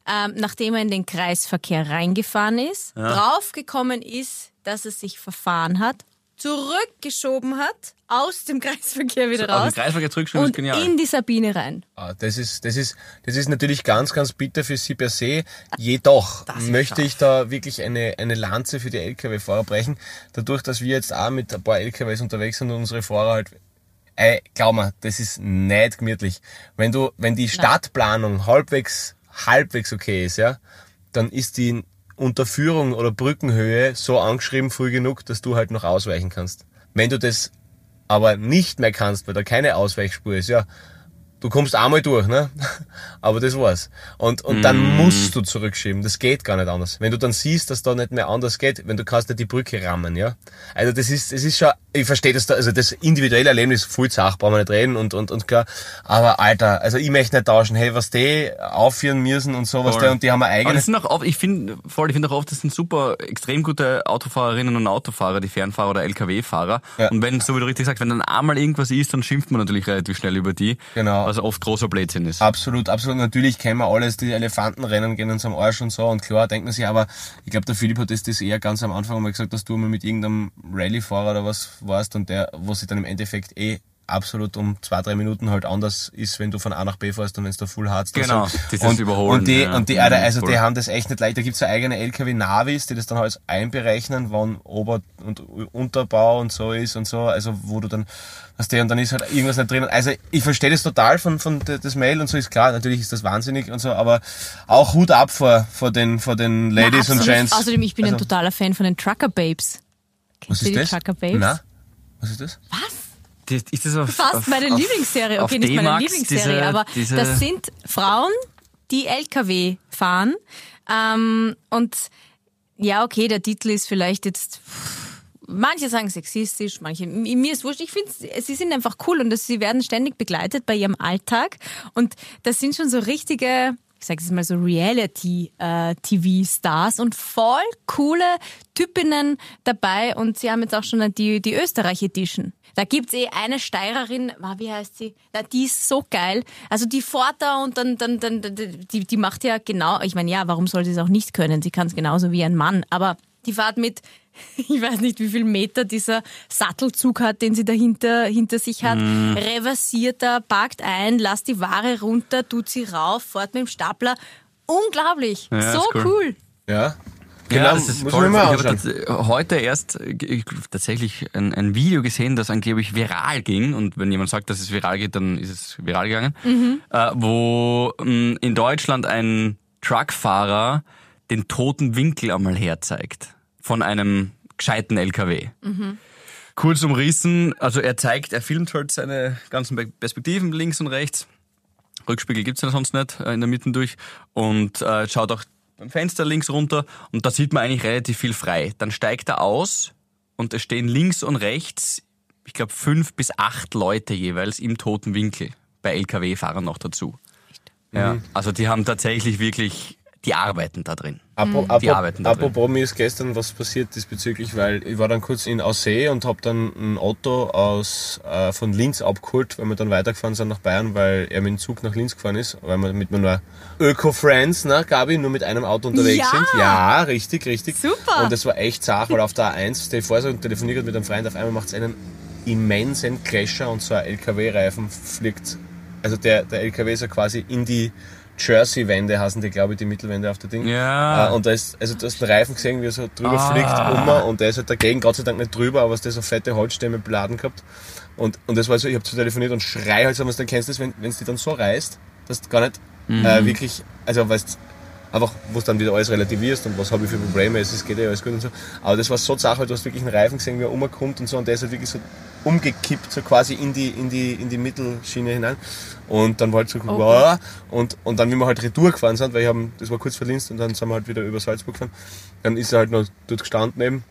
ähm, nachdem er in den Kreisverkehr reingefahren ist, draufgekommen ist, dass er sich verfahren hat, zurückgeschoben hat, aus dem Kreisverkehr wieder Aus raus dem Kreisverkehr zurückschoben ist und genial. in die Sabine rein. Ah, Das ist, das ist, das ist natürlich ganz, ganz bitter für sie per se. Jedoch möchte ich da wirklich eine, eine Lanze für die LKW-Fahrer brechen. Dadurch, dass wir jetzt auch mit ein paar LKWs unterwegs sind und unsere Fahrer halt, ey, glaub mir, das ist nicht gemütlich. Wenn du, wenn die Stadtplanung halbwegs, halbwegs okay ist, ja, dann ist die Unterführung oder Brückenhöhe so angeschrieben früh genug, dass du halt noch ausweichen kannst. Wenn du das aber nicht mehr kannst, weil da keine Ausweichspur ist, ja, du kommst einmal durch, ne? Aber das war's. Und, und dann Mm. musst du zurückschieben. Das geht gar nicht anders. Wenn du dann siehst, dass da nicht mehr anders geht, wenn du kannst nicht die Brücke rammen, ja? Also das ist, das ist schon, ich verstehe das da, also das individuelle Erlebnis, viel Zach, brauchen wir nicht reden und, und, und klar. Aber Alter, also ich möchte nicht tauschen, hey, was die aufführen müssen und sowas, Voll. der, und die haben eine Aber eigene, das sind auch oft, ich finde, voll, ich finde auch oft, das sind super, extrem gute Autofahrerinnen und Autofahrer, die Fernfahrer oder LKW-Fahrer. Ja. Und wenn, so wie du richtig sagst, wenn dann einmal irgendwas ist, dann schimpft man natürlich relativ schnell über die. Genau. Was oft großer Blödsinn ist. Absolut, absolut. Natürlich kennen wir alles, die Elefantenrennen gehen uns am Arsch und so. Und klar, denkt man sich, aber ich glaube, der Philipp hat das, das eher ganz am Anfang mal gesagt, dass du mal mit irgendeinem Rallye-Fahrer oder was warst und der, wo sich dann im Endeffekt eh absolut um zwei, drei Minuten halt anders ist, wenn du von A nach B fährst und wenn es da Full Harz Genau, so. dieses und, Überholen, Und die, ja. und die, also Voll. die haben das echt nicht leicht. Da gibt's ja eigene LKW-Navis, die das dann halt einberechnen, wann Ober- und Unterbau und so ist und so. Also wo du dann, was der und dann ist halt irgendwas nicht drin. Also ich verstehe das total von, von das Mail und so ist klar, natürlich ist das wahnsinnig und so, aber auch Hut ab vor, vor den, vor den Ladies Na, und. Gents. Außerdem, ich bin ein Also, totaler Fan von den Trucker Babes. was Kennst du ist die das? Trucker Babes? Na? Was ist das? Ist das auf, Fast auf, meine auf, Lieblingsserie. Okay, nicht meine Lieblingsserie, diese- aber diese- das sind Frauen, die LKW fahren. Ähm, und ja, okay, der Titel ist vielleicht jetzt. Manche sagen sexistisch, manche. Mir ist wurscht. Ich finde, sie sind einfach cool und das, sie werden ständig begleitet bei ihrem Alltag. Und das sind schon so richtige, ich sage es mal so Reality-TV-Stars und voll coole Typinnen dabei. Und sie haben jetzt auch schon die, die Österreich-Edition. Da gibt's eh eine Steirerin, ah, wie heißt sie? Na, die ist so geil. Also die fährt da und dann, dann, dann, die, die macht ja genau, ich meine, ja, warum soll sie es auch nicht können? Sie kann es genauso wie ein Mann. Aber die fährt mit, ich weiß nicht, wie viel Meter dieser Sattelzug hat, den sie dahinter hinter sich hat, Mhm. reversiert da, parkt ein, lasst die Ware runter, tut sie rauf, fährt mit dem Stapler. Unglaublich. Ja, so cool. cool. Ja. Ja, Genau, das ist muss voll, ich habe tats- heute erst äh, ich, tatsächlich ein, ein Video gesehen, das angeblich viral ging. Und wenn jemand sagt, dass es viral geht, dann ist es viral gegangen. Äh, wo mh, in Deutschland ein Truckfahrer den toten Winkel einmal herzeigt. Von einem gescheiten LKW. Kurz umrissen, also er zeigt, er filmt halt seine ganzen Perspektiven links und rechts. Rückspiegel gibt's ja sonst nicht äh, in der Mitte durch und äh, schaut auch beim Fenster links runter und da sieht man eigentlich relativ viel frei. Dann steigt er aus und es stehen links und rechts, ich glaube, fünf bis acht Leute jeweils im toten Winkel. Bei LKW-Fahrern noch dazu. Ja, also die haben tatsächlich wirklich, die arbeiten da drin. Apo, Die arbeiten da drin. apropos, mir ist gestern was passiert diesbezüglich, weil ich war dann kurz in Aussee und habe dann ein Auto aus, äh, von Linz abgeholt, weil wir dann weitergefahren sind nach Bayern, weil er mit dem Zug nach Linz gefahren ist, weil wir mit nur Öko-Friends, ne, Gabi, nur mit einem Auto unterwegs Ja! sind. Ja, richtig, richtig. Super. Und das war echt zart, weil auf der A1, stell dir vor, so telefoniert mit einem Freund, auf einmal macht es einen immensen Clasher und so ein LKW-Reifen fliegt, also der, der LKW ist ja quasi in die Jersey-Wände, heißen die, glaube ich, die Mittelwände auf der Ding. Ja. Äh, und da ist, also du hast den Reifen gesehen, wie er so drüber Ah. fliegt, um und der ist halt dagegen, Gott sei Dank nicht drüber, aber es hat so fette Holzstämme beladen gehabt. Und, und das war so, ich habe zu telefoniert und schrei halt so, du kennst das, wenn es dich dann so reißt, dass du gar nicht äh, wirklich, also weißt einfach, wo du dann wieder alles relativierst und was habe ich für Probleme, es ist, geht ja alles gut und so. Aber das war so Sache, du hast wirklich einen Reifen gesehen, wie er umkommt und so und der ist halt wirklich so umgekippt, so quasi in die, in die, in die Mittelschiene hinein. Und dann war halt so, wow, und, und dann, wie wir halt Retour gefahren sind, weil ich haben, das war kurz Linz und dann sind wir halt wieder über Salzburg gefahren, dann ist er halt noch dort gestanden eben.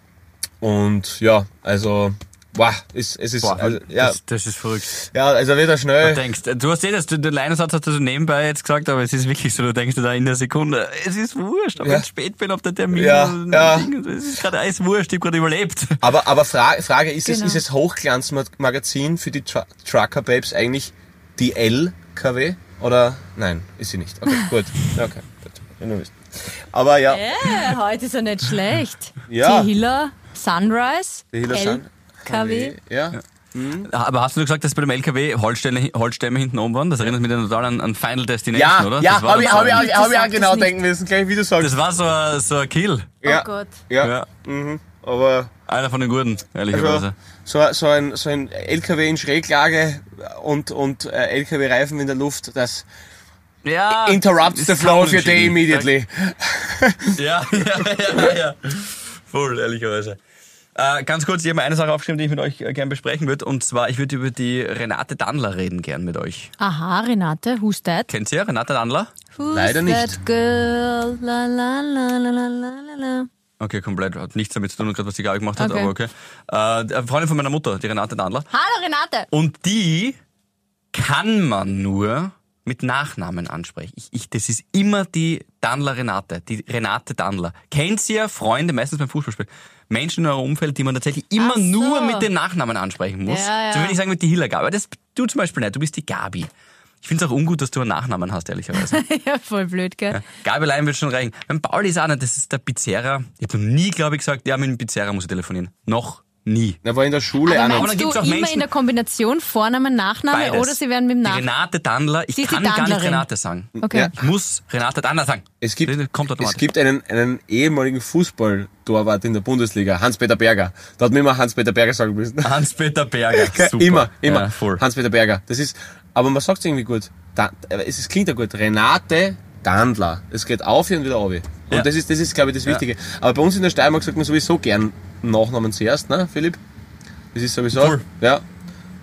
Und ja, also, wow, es, es ist, Boah, also, ja, das, das ist verrückt. ja, also wieder Du schnell. denkst, du hast eh das, den Leinersatz hast du so nebenbei jetzt gesagt, aber es ist wirklich so, du denkst dir da in der Sekunde, es ist wurscht, ob Ja. ich spät bin, ob der Termin, Ja, ja. Ding, es ist gerade alles wurscht, ich hab gerade überlebt. Aber, aber Fra Frage, ist, Genau. es, ist es Hochglanzmagazin für die Tru Trucker Babes eigentlich die LKW? Oder nein, ist sie nicht. Okay, gut. Okay, gut. wenn du willst. Aber ja, Äh, heute ist er nicht schlecht. Ja. Tehila, Sunrise, Hiller Sun- LKW. Ja. Aber hast du nur gesagt, dass bei dem LKW Holzstämme, Holzstämme hinten oben waren? Das erinnert mich dann total an, an Final Destination, Ja, oder? ja, Das war habe ich, hab ich, hab ich, hab ich auch genau denken müssen, gleich wie du sagst. Das war so ein, so ein Kill. ja, Oh Gott. ja, Ja. Mhm. aber Einer von den Guten, ehrlicherweise. also, so, so, ein, so ein LKW in Schräglage und, und äh, LKW-Reifen in der Luft, das Ja. interrupts the flow of your day immediately. Ja, ja, ja, ja. Voll, ehrlicherweise. Äh, ganz kurz, ich habe mir eine Sache aufgeschrieben, die ich mit euch äh, gern besprechen würde. Und zwar, ich würde über die Renate Dandler reden gern mit euch. Aha, Renate, who's that? Kennt ihr Renate Dandler? Who's Leider nicht. that girl? La, la, la, la, la, la, la. Okay, komplett. Hat nichts damit zu tun, gerade was die Gabi gemacht hat, Okay. aber okay. Äh, eine Freundin von meiner Mutter, die Renate Dandler. Hallo Renate. Und die kann man nur mit Nachnamen ansprechen. Ich, ich, das ist immer die Dandler Renate, die Renate Dandler. Kennt ihr Freunde, meistens beim Fußballspiel, Menschen in eurem Umfeld, die man tatsächlich immer so. nur mit dem Nachnamen ansprechen muss? Ja, ja. So würde ich sagen mit die Hiller Gabi. Das du zum Beispiel nicht, du bist die Gabi. Ich finde es auch ungut, dass du einen Nachnamen hast, ehrlicherweise. ja, voll blöd, gell? Gabelein wird schon reichen. Beim Pauli ist auch nicht, das ist der Pizzeria. Ich habe noch nie, glaube ich, gesagt, ja, mit dem Pizzeria muss ich telefonieren. Noch nie. Er war in der Schule Aber auch dann meinst du auch immer Menschen- in der Kombination Vorname, Nachname Beides. oder sie werden mit dem Nachnamen? Renate Dandler, ich kann gar nicht. Renate sagen. Okay. Ja. Ich muss Renate Dandler sagen. Es gibt, kommt es gibt einen, einen ehemaligen Fußballtorwart in der Bundesliga, Hans-Peter Berger. Da hat mir immer Hans-Peter Berger sagen müssen. Hans-Peter Berger. Super. Immer, immer. Ja, voll. Hans-Peter Berger. Das ist, aber man sagt es irgendwie gut. Da, es klingt ja gut. Renate Dandler. Es geht auf und wieder auf. Und Ja. das ist, das ist, glaube ich, das Wichtige. Aber bei uns in der Steiermark sagt man sowieso gern Nachnamen zuerst, ne, Philipp? Das ist sowieso. Voll. Ja.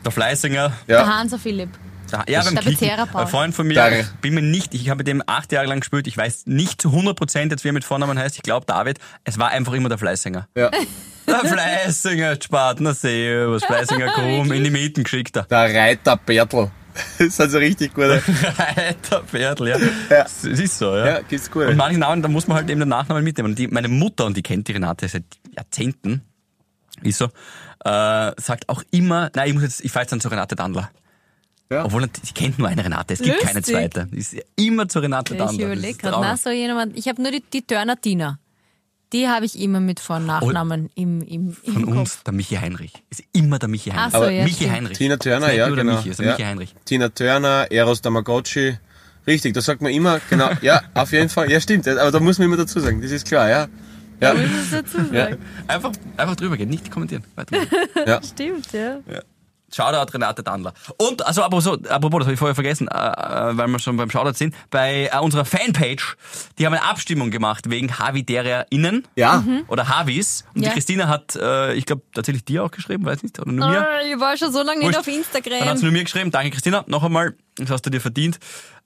Der Fleißinger. Der Ja. Hanser Philipp. Der, ja, beim der Kicken. Ein Freund von mir, Der- ich bin mir nicht, ich habe mit dem acht Jahre lang gespielt, ich weiß nicht zu 100 Prozent jetzt, wie er mit Vornamen heißt, ich glaube David, es war einfach immer der Fleißinger. ja. Der Fleißinger, Spaten, Servus, Fleißinger, komm, in die Mieten geschickt er. Der Reiter Bertel. Das sind so richtig gute. Reiter Pferdl, ja. Ja. Es ist so, ja. Ja, gibt's gut. Und manche Namen, da muss man halt eben den Nachnamen mitnehmen. Und die, meine Mutter, und die kennt die Renate seit Jahrzehnten, ist so, äh, sagt auch immer, nein, ich muss jetzt, ich fahr jetzt dann zu Renate Dandler. Ja. Obwohl, sie kennt nur eine Renate, es gibt keine Lustig. zweite. Die ist immer zu Renate Ich Dandler. Das überlege ist gerade, so jemand. Ich habe nur die, die Turner Tina. Die habe ich immer mit Vor- und Nachnamen im, im, im Von Kopf. uns, der Michi Heinrich. Ist immer der Michi Heinrich. Ach so, ja, Michi stimmt. Heinrich. Tina Turner, ja, genau. Michi, der ja. Michi Heinrich. Tina Turner, Eros Tamagotchi. Richtig, das sagt man immer, genau, ja, auf jeden Fall, ja stimmt, aber da muss man immer dazu sagen, das ist klar, ja. Ja, Muss ich dazu sagen. Einfach, einfach drüber gehen, nicht kommentieren. Weiter. Stimmt, ja. Shoutout Renate Dandler. Und, also apropos, apropos das habe ich vorher vergessen, äh, äh, weil wir schon beim Shoutout sind, bei äh, unserer Fanpage, die haben eine Abstimmung gemacht wegen HavidererInnen ja, oder Havis. Und Ja. die Christina hat, äh, ich glaube, tatsächlich dir auch geschrieben, weiß nicht, oder nur mir. Ah, Ich war schon so lange nicht auf Dann hat Instagram. sie nur mir geschrieben, danke Christina, noch einmal, das hast du dir verdient.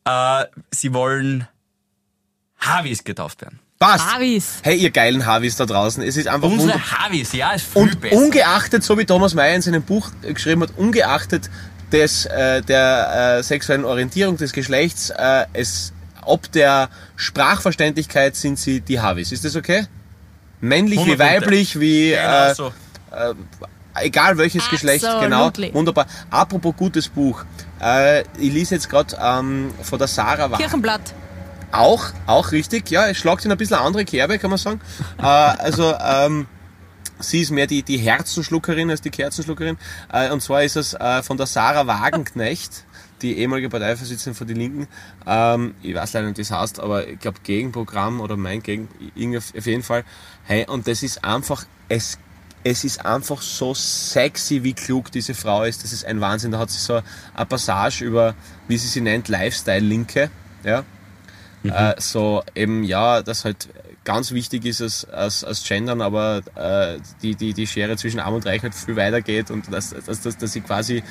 Äh, sie wollen Havis getauft werden. Passt. Avis. Hey, ihr geilen Havis da draußen, es ist einfach Unsere wunderbar. Havis, ja, ist viel Und besser. ungeachtet, so wie Thomas Mayer in seinem Buch äh, geschrieben hat, ungeachtet des, äh, der äh, sexuellen Orientierung des Geschlechts, äh, es, ob der Sprachverständlichkeit sind sie die Havis. Ist das okay? Männlich wie 100%. weiblich, wie Genau äh, so. egal welches Geschlecht, genau. Absolutely. Wunderbar. Apropos gutes Buch. Äh, ich lese jetzt gerade ähm, von der Sarah Wagner. Kirchenblatt. Auch, auch richtig, ja. Es schlagt in ein bisschen andere Kerbe, kann man sagen. äh, also, ähm, sie ist mehr die, die Herzenschluckerin als die Kerzenschluckerin. Äh, und zwar ist es äh, von der Sarah Wagenknecht, die ehemalige Parteivorsitzende von die Linken. Ähm, ich weiß leider nicht, wie es heißt, aber ich glaube Gegenprogramm oder mein Gegen, auf jeden Fall. Hey, und das ist einfach, es es ist einfach so sexy, wie klug diese Frau ist. Das ist ein Wahnsinn. Da hat sie so eine Passage über, wie sie sie nennt, Lifestyle-Linke. Ja, äh, so eben, ja, das halt ganz wichtig ist als, als, als Gendern, aber äh, die, die, die Schere zwischen Arm und Reich halt viel weiter geht und dass, dass, dass, dass sie quasi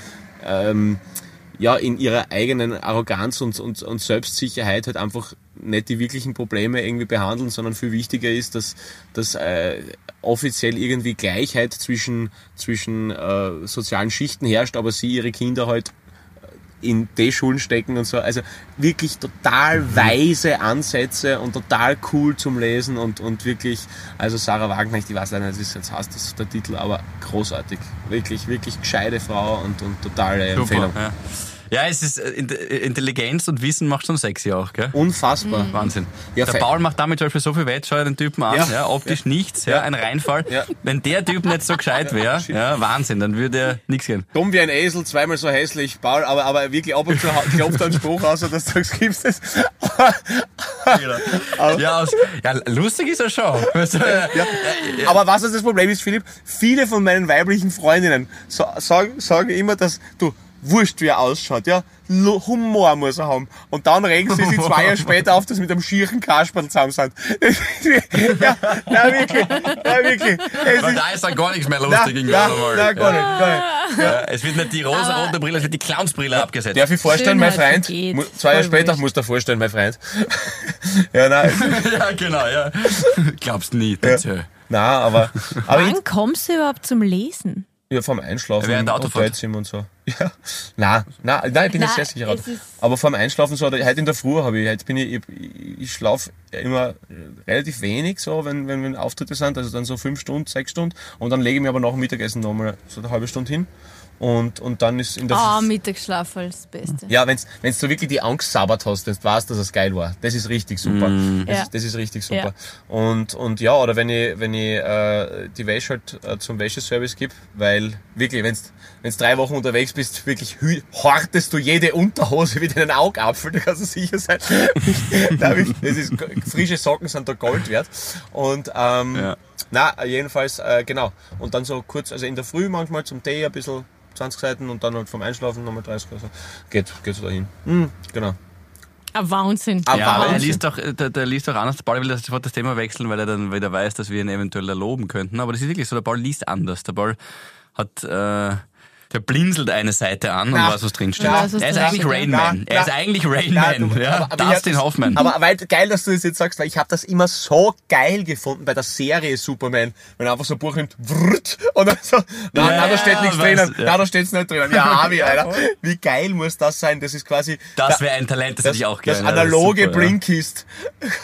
ähm, ja, in ihrer eigenen Arroganz und, und, und Selbstsicherheit halt einfach nicht die wirklichen Probleme irgendwie behandeln, sondern viel wichtiger ist, dass, dass äh, offiziell irgendwie Gleichheit zwischen, zwischen äh, sozialen Schichten herrscht, aber sie ihre Kinder halt in die Schulen stecken und so. Also wirklich total weise Ansätze und total cool zum Lesen und, und wirklich, also Sarah Wagner, ich weiß leider nicht, wie es jetzt heißt, das ist der Titel, aber großartig. Wirklich, wirklich gescheite Frau und, und totale Empfehlung. Super, ja. Ja, es ist äh, äh, Intelligenz und Wissen macht schon sexy auch, gell? Unfassbar. Wahnsinn. Ja, der Paul macht damit zum Beispiel so viel schau dir den Typen an, ja, Ja. optisch nichts, ja, ein Reinfall. Ja. Wenn der Typ nicht so gescheit wäre, ja, Wahnsinn, dann würde er nichts gehen. Dumm wie ein Esel, zweimal so hässlich, Paul, aber, aber wirklich ab und zu klopft er einen Spruch aus, dass du sagst, gibst es. Ja, aus, ja, lustig ist er schon. Aber was ist das Problem ist, Philipp? Viele von meinen weiblichen Freundinnen sagen, sagen immer, dass du wurscht, wie er ausschaut, ja. Humor muss er haben. Und dann regen sie sich zwei Jahre später auf, dass sie mit einem schierchen Kasperl zusammen sind. ja, na wirklich, na wirklich. Es Weil ist, da ist dann gar nichts mehr na, lustig in na, Gardemal. na, gar nicht, gar nicht. Ja, es wird nicht die rosa-rote Brille, es wird die Clownsbrille abgesetzt. Darf ich vorstellen, mein Schönheit Freund? vergeht. Mu- Zwei Jahre später wurscht. muss dir vorstellen, mein Freund. ja, nein. ja, genau, ja. Glaubst nie, bitte. Nein, aber, aber ich, Wann kommst du überhaupt zum Lesen? ja, vom Einschlafen Während der Autofahrt. Und so. Ja. Nein, nein, nein, ich bin Nein, jetzt sehr sicher. Aber vorm Einschlafen so, heute in der Früh habe ich, heute bin ich, ich, ich schlafe immer relativ wenig, so, wenn, wenn, wenn Auftritte sind, also dann so fünf Stunden, sechs Stunden, und dann lege ich mir aber nach dem Mittagessen nochmal so eine halbe Stunde hin. Und, und dann ist in der Ah, Früh- Mittagsschlaf als das Beste. Ja, wenn's, wenn's du wirklich die Angst sabbat hast, du weißt, dass es geil war. Das ist richtig super. Das, Ja. ist, das ist richtig super. Ja. Und, und ja, oder wenn ich, wenn ich äh, die Wäsche halt äh, zum Wäscheservice gebe, weil wirklich, wenn's, wenn's drei Wochen unterwegs bist, wirklich hortest du jede Unterhose wie deinen Augapfel, da kannst du sicher sein. das ist, frische Socken sind da Gold wert. Und ähm, Ja. na, jedenfalls, äh, genau. Und dann so kurz, also in der Früh manchmal zum Tee ein bisschen 20 Seiten und dann halt vom Einschlafen nochmal 30 oder so. Geht, geht so dahin. Hm, genau. Ein Wahnsinn. Ah, Ja, aber er Wahnsinn. liest doch, der, der liest doch anders. Der Paul will das sofort das Thema wechseln, weil er dann wieder weiß, dass wir ihn eventuell erloben könnten. Aber das ist wirklich so, der Paul liest anders. Der Paul hat, äh, der blinzelt eine Seite an und Na, weiß, was drinsteht. na, er ist eigentlich na, Rain na, Man. Er ist na. eigentlich Rain Ja, Ja, Dustin das- Hoffman. Aber weil, geil, dass du das jetzt sagst, weil ich habe das immer so geil gefunden bei der Serie Superman, wenn er einfach so ein Buch nimmt vrrt, und dann so, nein, Ja, nein, da steht nichts drinnen, ja. nein, da steht's nicht drinnen. Ja, Avi, Alter. Wie geil muss das sein? Das ist quasi das wäre ein Talent, das, das, hätte ich auch das gerne. analoge Ja, das ist super, ja. Blinkist.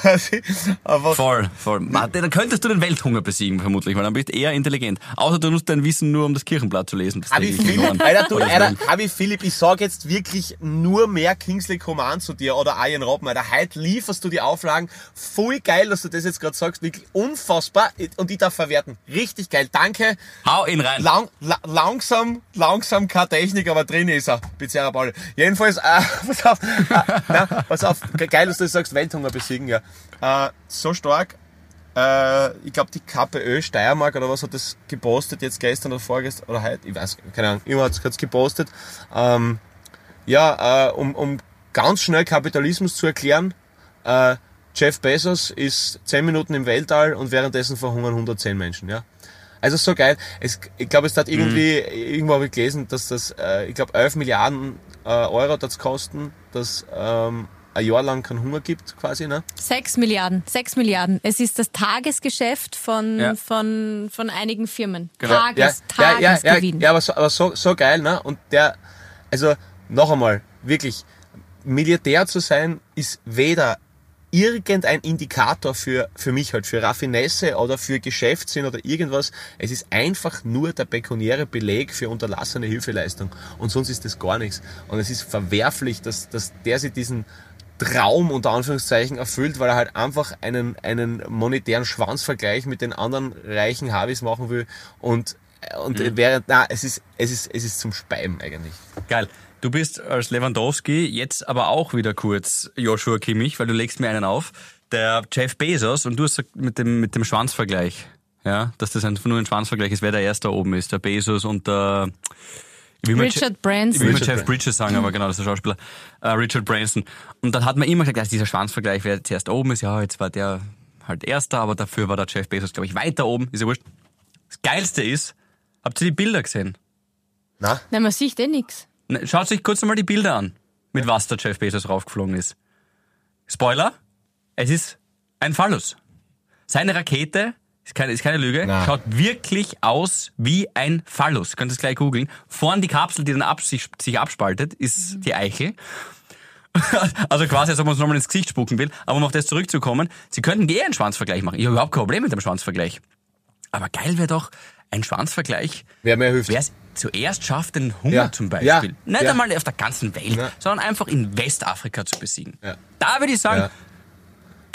Aber Voll, voll. Martin, Dann könntest du den Welthunger besiegen, vermutlich, weil dann bist du eher intelligent. Außer du nutzt dein Wissen nur, um das Kirchenblatt zu lesen. Das Abi Philipp, Alter, du, Alter. Abi Philipp, ich sag jetzt wirklich nur mehr Kingsley Coman zu dir oder Ian Robben, Alter. Heute lieferst du die Auflagen. Voll geil, dass du das jetzt gerade sagst. Wirklich unfassbar. Und ich darf verwerten. Richtig geil. Danke. Hau ihn rein. Lang, la, langsam, langsam keine Technik, aber drin ist er. Bizarrer Ball. Jedenfalls, äh, pass auf, äh, na, pass auf, ge- geil, dass du das sagst, Welthunger besiegen, ja. Äh, so stark, äh, ich glaube, die KPÖ Steiermark oder was hat das gepostet, jetzt gestern oder vorgestern, oder heute, ich weiß, keine Ahnung, immer hat es gepostet, ähm, ja, äh, um, um ganz schnell Kapitalismus zu erklären, äh, Jeff Bezos ist 10 Minuten im Weltall und währenddessen verhungern 110 Menschen, ja. Also so geil. Es, ich glaube, es hat irgendwie, irgendwo habe ich gelesen, dass das, äh, ich glaube, 11 Milliarden äh, Euro das kosten, dass ähm, ein Jahr lang keinen Hunger gibt, quasi, ne? Sechs Milliarden. Sechs Milliarden. Es ist das Tagesgeschäft von, Ja. von, von einigen Firmen. Genau. Tages, ja, ja, ja, ja, Tagesgewinn. ja, aber, so, aber so, so geil, ne? Und der, also noch einmal, wirklich, Milliardär zu sein, ist weder irgendein Indikator für, für mich halt, für Raffinesse oder für Geschäftssinn oder irgendwas. Es ist einfach nur der pekuniäre Beleg für unterlassene Hilfeleistung. Und sonst ist das gar nichts. Und es ist verwerflich, dass, dass der sich diesen Traum unter Anführungszeichen erfüllt, weil er halt einfach einen, einen monetären Schwanzvergleich mit den anderen reichen Harvis machen will und und während, na, es ist, es ist, es ist zum Speiben eigentlich. Geil. Du bist als Lewandowski jetzt aber auch wieder kurz Joshua Kimmich, weil du legst mir einen auf. Der Jeff Bezos und du hast mit dem, mit dem Schwanzvergleich. Ja, dass das einfach nur ein Schwanzvergleich ist, wer der erste da oben ist. Der Bezos und der, will Richard Branson. Ich will mal Jeff. Bridges sagen, aber genau, das ist der Schauspieler. Äh, Richard Branson. Und dann hat man immer gesagt, also dieser Schwanzvergleich, wer zuerst oben ist, ja, jetzt war der halt erster, aber dafür war der Jeff Bezos, glaube ich, weiter oben. Ist ja wurscht. Das Geilste ist, habt ihr die Bilder gesehen? Na? Nein, man sieht eh nix. Ne, Schaut euch kurz einmal die Bilder an, mit was der Jeff Bezos raufgeflogen ist. Spoiler, es ist ein Phallus. Seine Rakete, ist keine, ist keine Lüge, Na. schaut wirklich aus wie ein Phallus. Könnt ihr es gleich googeln. Vorn die Kapsel, die dann ab, sich, sich abspaltet, ist die Eichel. Also quasi, als ob man uns nochmal ins Gesicht spucken will. Aber um auf das zurückzukommen, sie könnten eher einen Schwanzvergleich machen. Ich habe überhaupt kein Problem mit dem Schwanzvergleich. Aber geil wäre doch ein Schwanzvergleich. Wer mehr hilft. Wer es zuerst schafft, den Hunger Ja. zum Beispiel, Ja. nicht Ja. einmal auf der ganzen Welt, Ja. sondern einfach in Westafrika zu besiegen. Ja. Da würde ich sagen,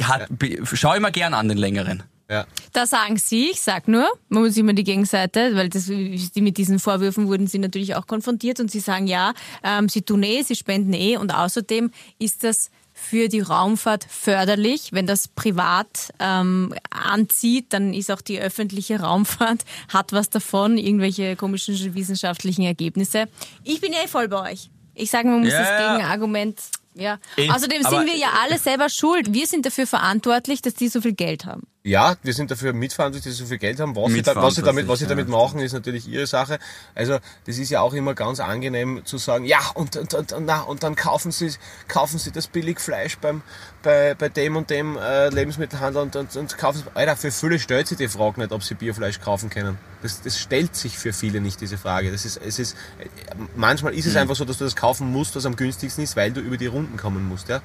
Ja. hat, schau ich mir gern an den längeren. Ja. Da sagen Sie, ich sag nur, man muss immer die Gegenseite, weil das, die mit diesen Vorwürfen wurden Sie natürlich auch konfrontiert und Sie sagen ja, ähm, Sie tun eh, Sie spenden eh und außerdem ist das für die Raumfahrt förderlich. Wenn das privat ähm, anzieht, dann ist auch die öffentliche Raumfahrt, hat was davon, irgendwelche komischen wissenschaftlichen Ergebnisse. Ich bin eh voll bei euch. Ich sage, man muss Ja, das. Gegenargument, ja. Eh, Außerdem sind wir ja alle selber schuld. Wir sind dafür verantwortlich, dass die so viel Geld haben. Ja, wir sind dafür mitverantwortlich, dass sie so viel Geld haben. Was sie, da, was sie, damit, was sie damit machen, ist natürlich ihre Sache. Also das ist ja auch immer ganz angenehm zu sagen, ja, und, und, und, und, na, und dann kaufen sie, kaufen sie das Billigfleisch beim, bei, bei dem und dem äh, Lebensmittelhandel und, und, und kaufen sie, Alter, für viele stellt sich die Frage nicht, ob sie Biofleisch kaufen können. Das, das stellt sich für viele nicht, diese Frage. Das ist, es ist, äh, manchmal ist es Mhm. einfach so, dass du das kaufen musst, was am günstigsten ist, weil du über die Runden kommen musst, ja.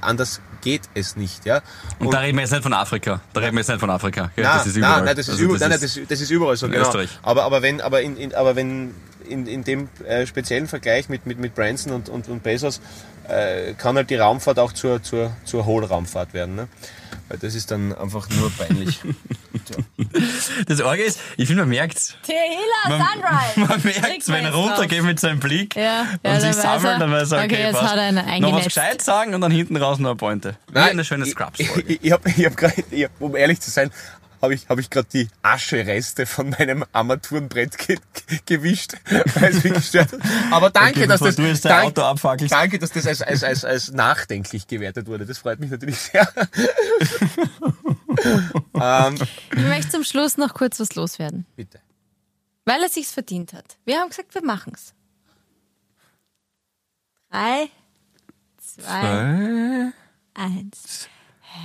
Anders geht es nicht, ja. Und, da reden wir jetzt nicht von Afrika. Da reden wir jetzt nicht von Afrika. das ist überall. Nein, nein, das ist, Also über, das nein, nein, ist- das, das ist überall so. in Genau. Österreich. Aber, aber wenn, aber in, in, aber wenn in, in dem äh, speziellen Vergleich mit, mit, mit Branson und, und, und Bezos äh, kann halt die Raumfahrt auch zur, zur, zur Hohlraumfahrt werden. Ne? Weil das ist dann einfach nur peinlich. Das Orge ist, ich finde, man merkt's. Tehila Man, Sunrise! man merkt's, wenn er runtergeht mit seinem Blick Ja, und ja, sich sammelt, dann weiß er, okay, okay, jetzt passt. hat er einen Noch was gescheit sagen und dann hinten raus noch eine Pointe. Wie Nein, eine schöne ich, Scrubs-Folge. ich, ich habe ich hab hab, um ehrlich zu sein, habe ich, hab ich gerade die Aschereste von meinem Armaturenbrett ge ge gewischt, weil es mich gestört hat. Aber danke, Okay, dass das, du jetzt dein dank- danke, dass das als, als, als, als nachdenklich gewertet wurde. Das freut mich natürlich sehr. Ähm, Ich möchte zum Schluss noch kurz was loswerden, bitte. weil er sich's verdient hat. Wir haben gesagt, wir machen's. Drei, zwei, eins.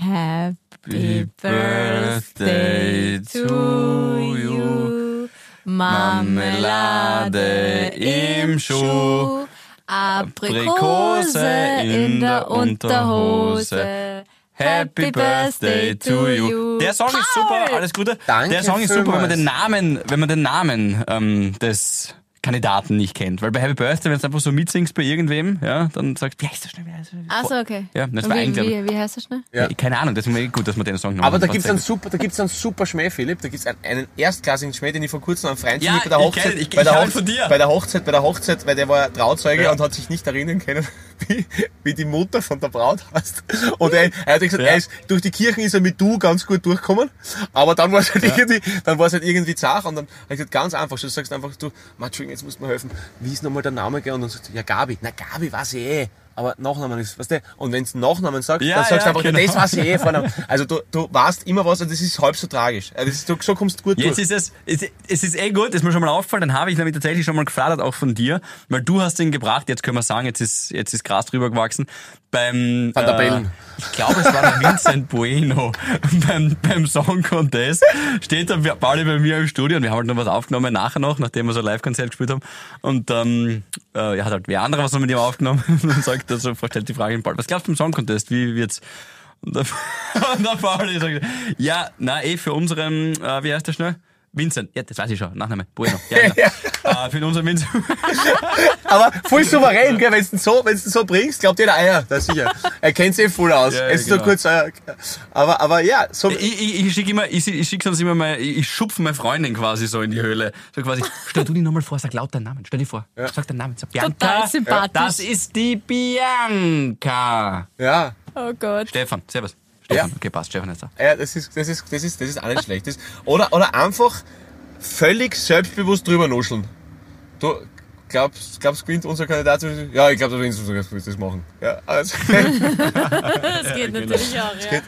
Happy Birthday to you. Marmelade im Schuh. Aprikose in der Unterhose. Happy Birthday to you. Der Song ist super, alles Gute. Danke Der Song ist super, wenn man den. Namen, wenn man den Namen ähm, des Kandidaten nicht kennt. Weil bei Happy Birthday, wenn du einfach so mitsingst bei irgendwem, ja, dann sagst du, wie heißt der schnell? Wie heißt der? Achso, okay. Ja, das Und war wie, eigentlich- wie, wie heißt das schnell? Ja. Ja. Keine Ahnung, deswegen ist gut, dass man den Song noch Aber da gibt's dann sagt. super, da gibt's dann super Schmäh, Philipp. Da gibt's einen, einen erstklassigen Schmäh, den ich vor kurzem am Freund Ja, bei der ich Hochzeit, ihn, ich- bei, ich der Hochzeit von dir. bei der Hochzeit, bei der Hochzeit, weil der war Trauzeuge Ja. und hat sich nicht erinnern können, wie, wie die Mutter von der Braut heißt. Und er, er hat gesagt, Ja. er ist, durch die Kirchen ist er mit du ganz gut durchgekommen, aber dann war es halt irgendwie, dann war es halt irgendwie zart und dann hat er gesagt, ganz einfach, du sagst einfach, du, Entschuldigung, jetzt musst du mir helfen, wie ist nochmal der Name? Und dann sagt er, ja, Gabi. Na, Gabi weiß ich eh. Aber Nachnamen ist, weißt du, und wenn du Nachnamen sagst, Ja, dann sagst du ja, einfach, genau. das weiß ich eh. Vornamen. Also du, du weißt immer was und das ist halb so tragisch. Also das ist, du, so kommst du gut Jetzt durch. ist es, es, es ist eh gut, ist mir schon mal aufgefallen, dann habe ich nämlich tatsächlich schon mal geflattert, auch von dir, weil du hast ihn gebracht, jetzt können wir sagen, jetzt ist, jetzt ist Gras drüber gewachsen, beim, Van der Bellen. ich glaube, es war der Vincent Bueno, beim, beim Song Contest, steht der Pauli bei mir im Studio und wir haben halt noch was aufgenommen, nachher noch, nachdem wir so ein Live-Konzert gespielt haben und ähm, äh, ja, hat halt wer andere was noch mit ihm aufgenommen und sagt, also, stellt die Frage, Paul, was glaubst du im Song Contest, wie wird's? Und der, und der Pauli sagt, ja, na eh, für unseren, äh, wie heißt der schnell? Vincent, ja, das weiß ich schon, Nachname, Bueno. Ja, genau. äh, für unseren Vincent. Aber voll souverän, gell, wenn du so, wenn's so bringst, glaubt jeder, ah ja, das sicher. Er kennt sich voll aus. Ja, ja, Jetzt nur genau. kurz, äh, aber, aber ja, so, Ich, ich, ich schicke immer, ich, ich schicke sonst immer mal, ich schupfe meine Freundin quasi so in die Höhle. So quasi, stell du die nochmal vor, sag laut deinen Namen, stell dir vor. Sag deinen Namen, sag Bianca. Total sympathisch. Das ist die Bianca. ja. Oh Gott. Stefan, servus. Ja. Okay, passt, Stefan ist da. Ja, das ist, das ist, das ist, das ist auch nicht schlecht. Das, oder, oder einfach völlig selbstbewusst drüber nuscheln. Du glaubst, glaubst gewinnt unser Kandidat? Ja, ich glaube, du gewinnst unser Kandidat, das machen. Ja, also, Das geht natürlich auch, ja.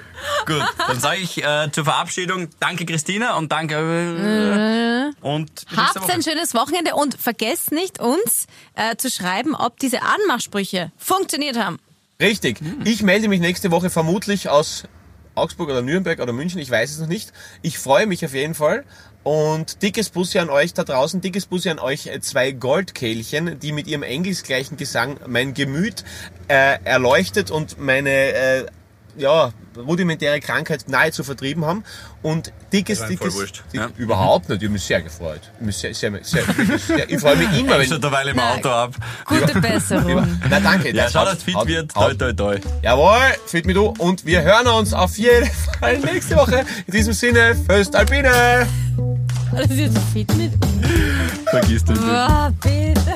Gut, dann sage ich äh, zur Verabschiedung danke Christina und danke äh, und bis nächste Habt ein schönes Wochenende und vergesst nicht, uns äh, zu schreiben, ob diese Anmachsprüche funktioniert haben. Richtig. Ich melde mich nächste Woche vermutlich aus Augsburg oder Nürnberg oder München, ich weiß es noch nicht. Ich freue mich auf jeden Fall. Und dickes Bussi an euch da draußen, dickes Bussi an euch äh, zwei Goldkehlchen, die mit ihrem engelsgleichen Gesang mein Gemüt äh, erleuchtet und meine äh, ja, rudimentäre Krankheit nahezu vertrieben haben. Und dickes, war ihm voll dickes. wurscht. dick- Ja. Überhaupt nicht. Ich habe mich sehr gefreut. Ich, mich sehr, sehr, sehr, sehr, ich freue mich immer, wenn. Schon derweil im Auto ab. Gute Besserung. Na danke. Ja, das schau, dass fit haut- wird. Toi, toi, toi. Jawohl, fit mit du. Und wir hören uns auf jeden Fall nächste Woche. In diesem Sinne, Föst Alpine. Das ist jetzt fit mit. Vergiss den. Boah, bitte.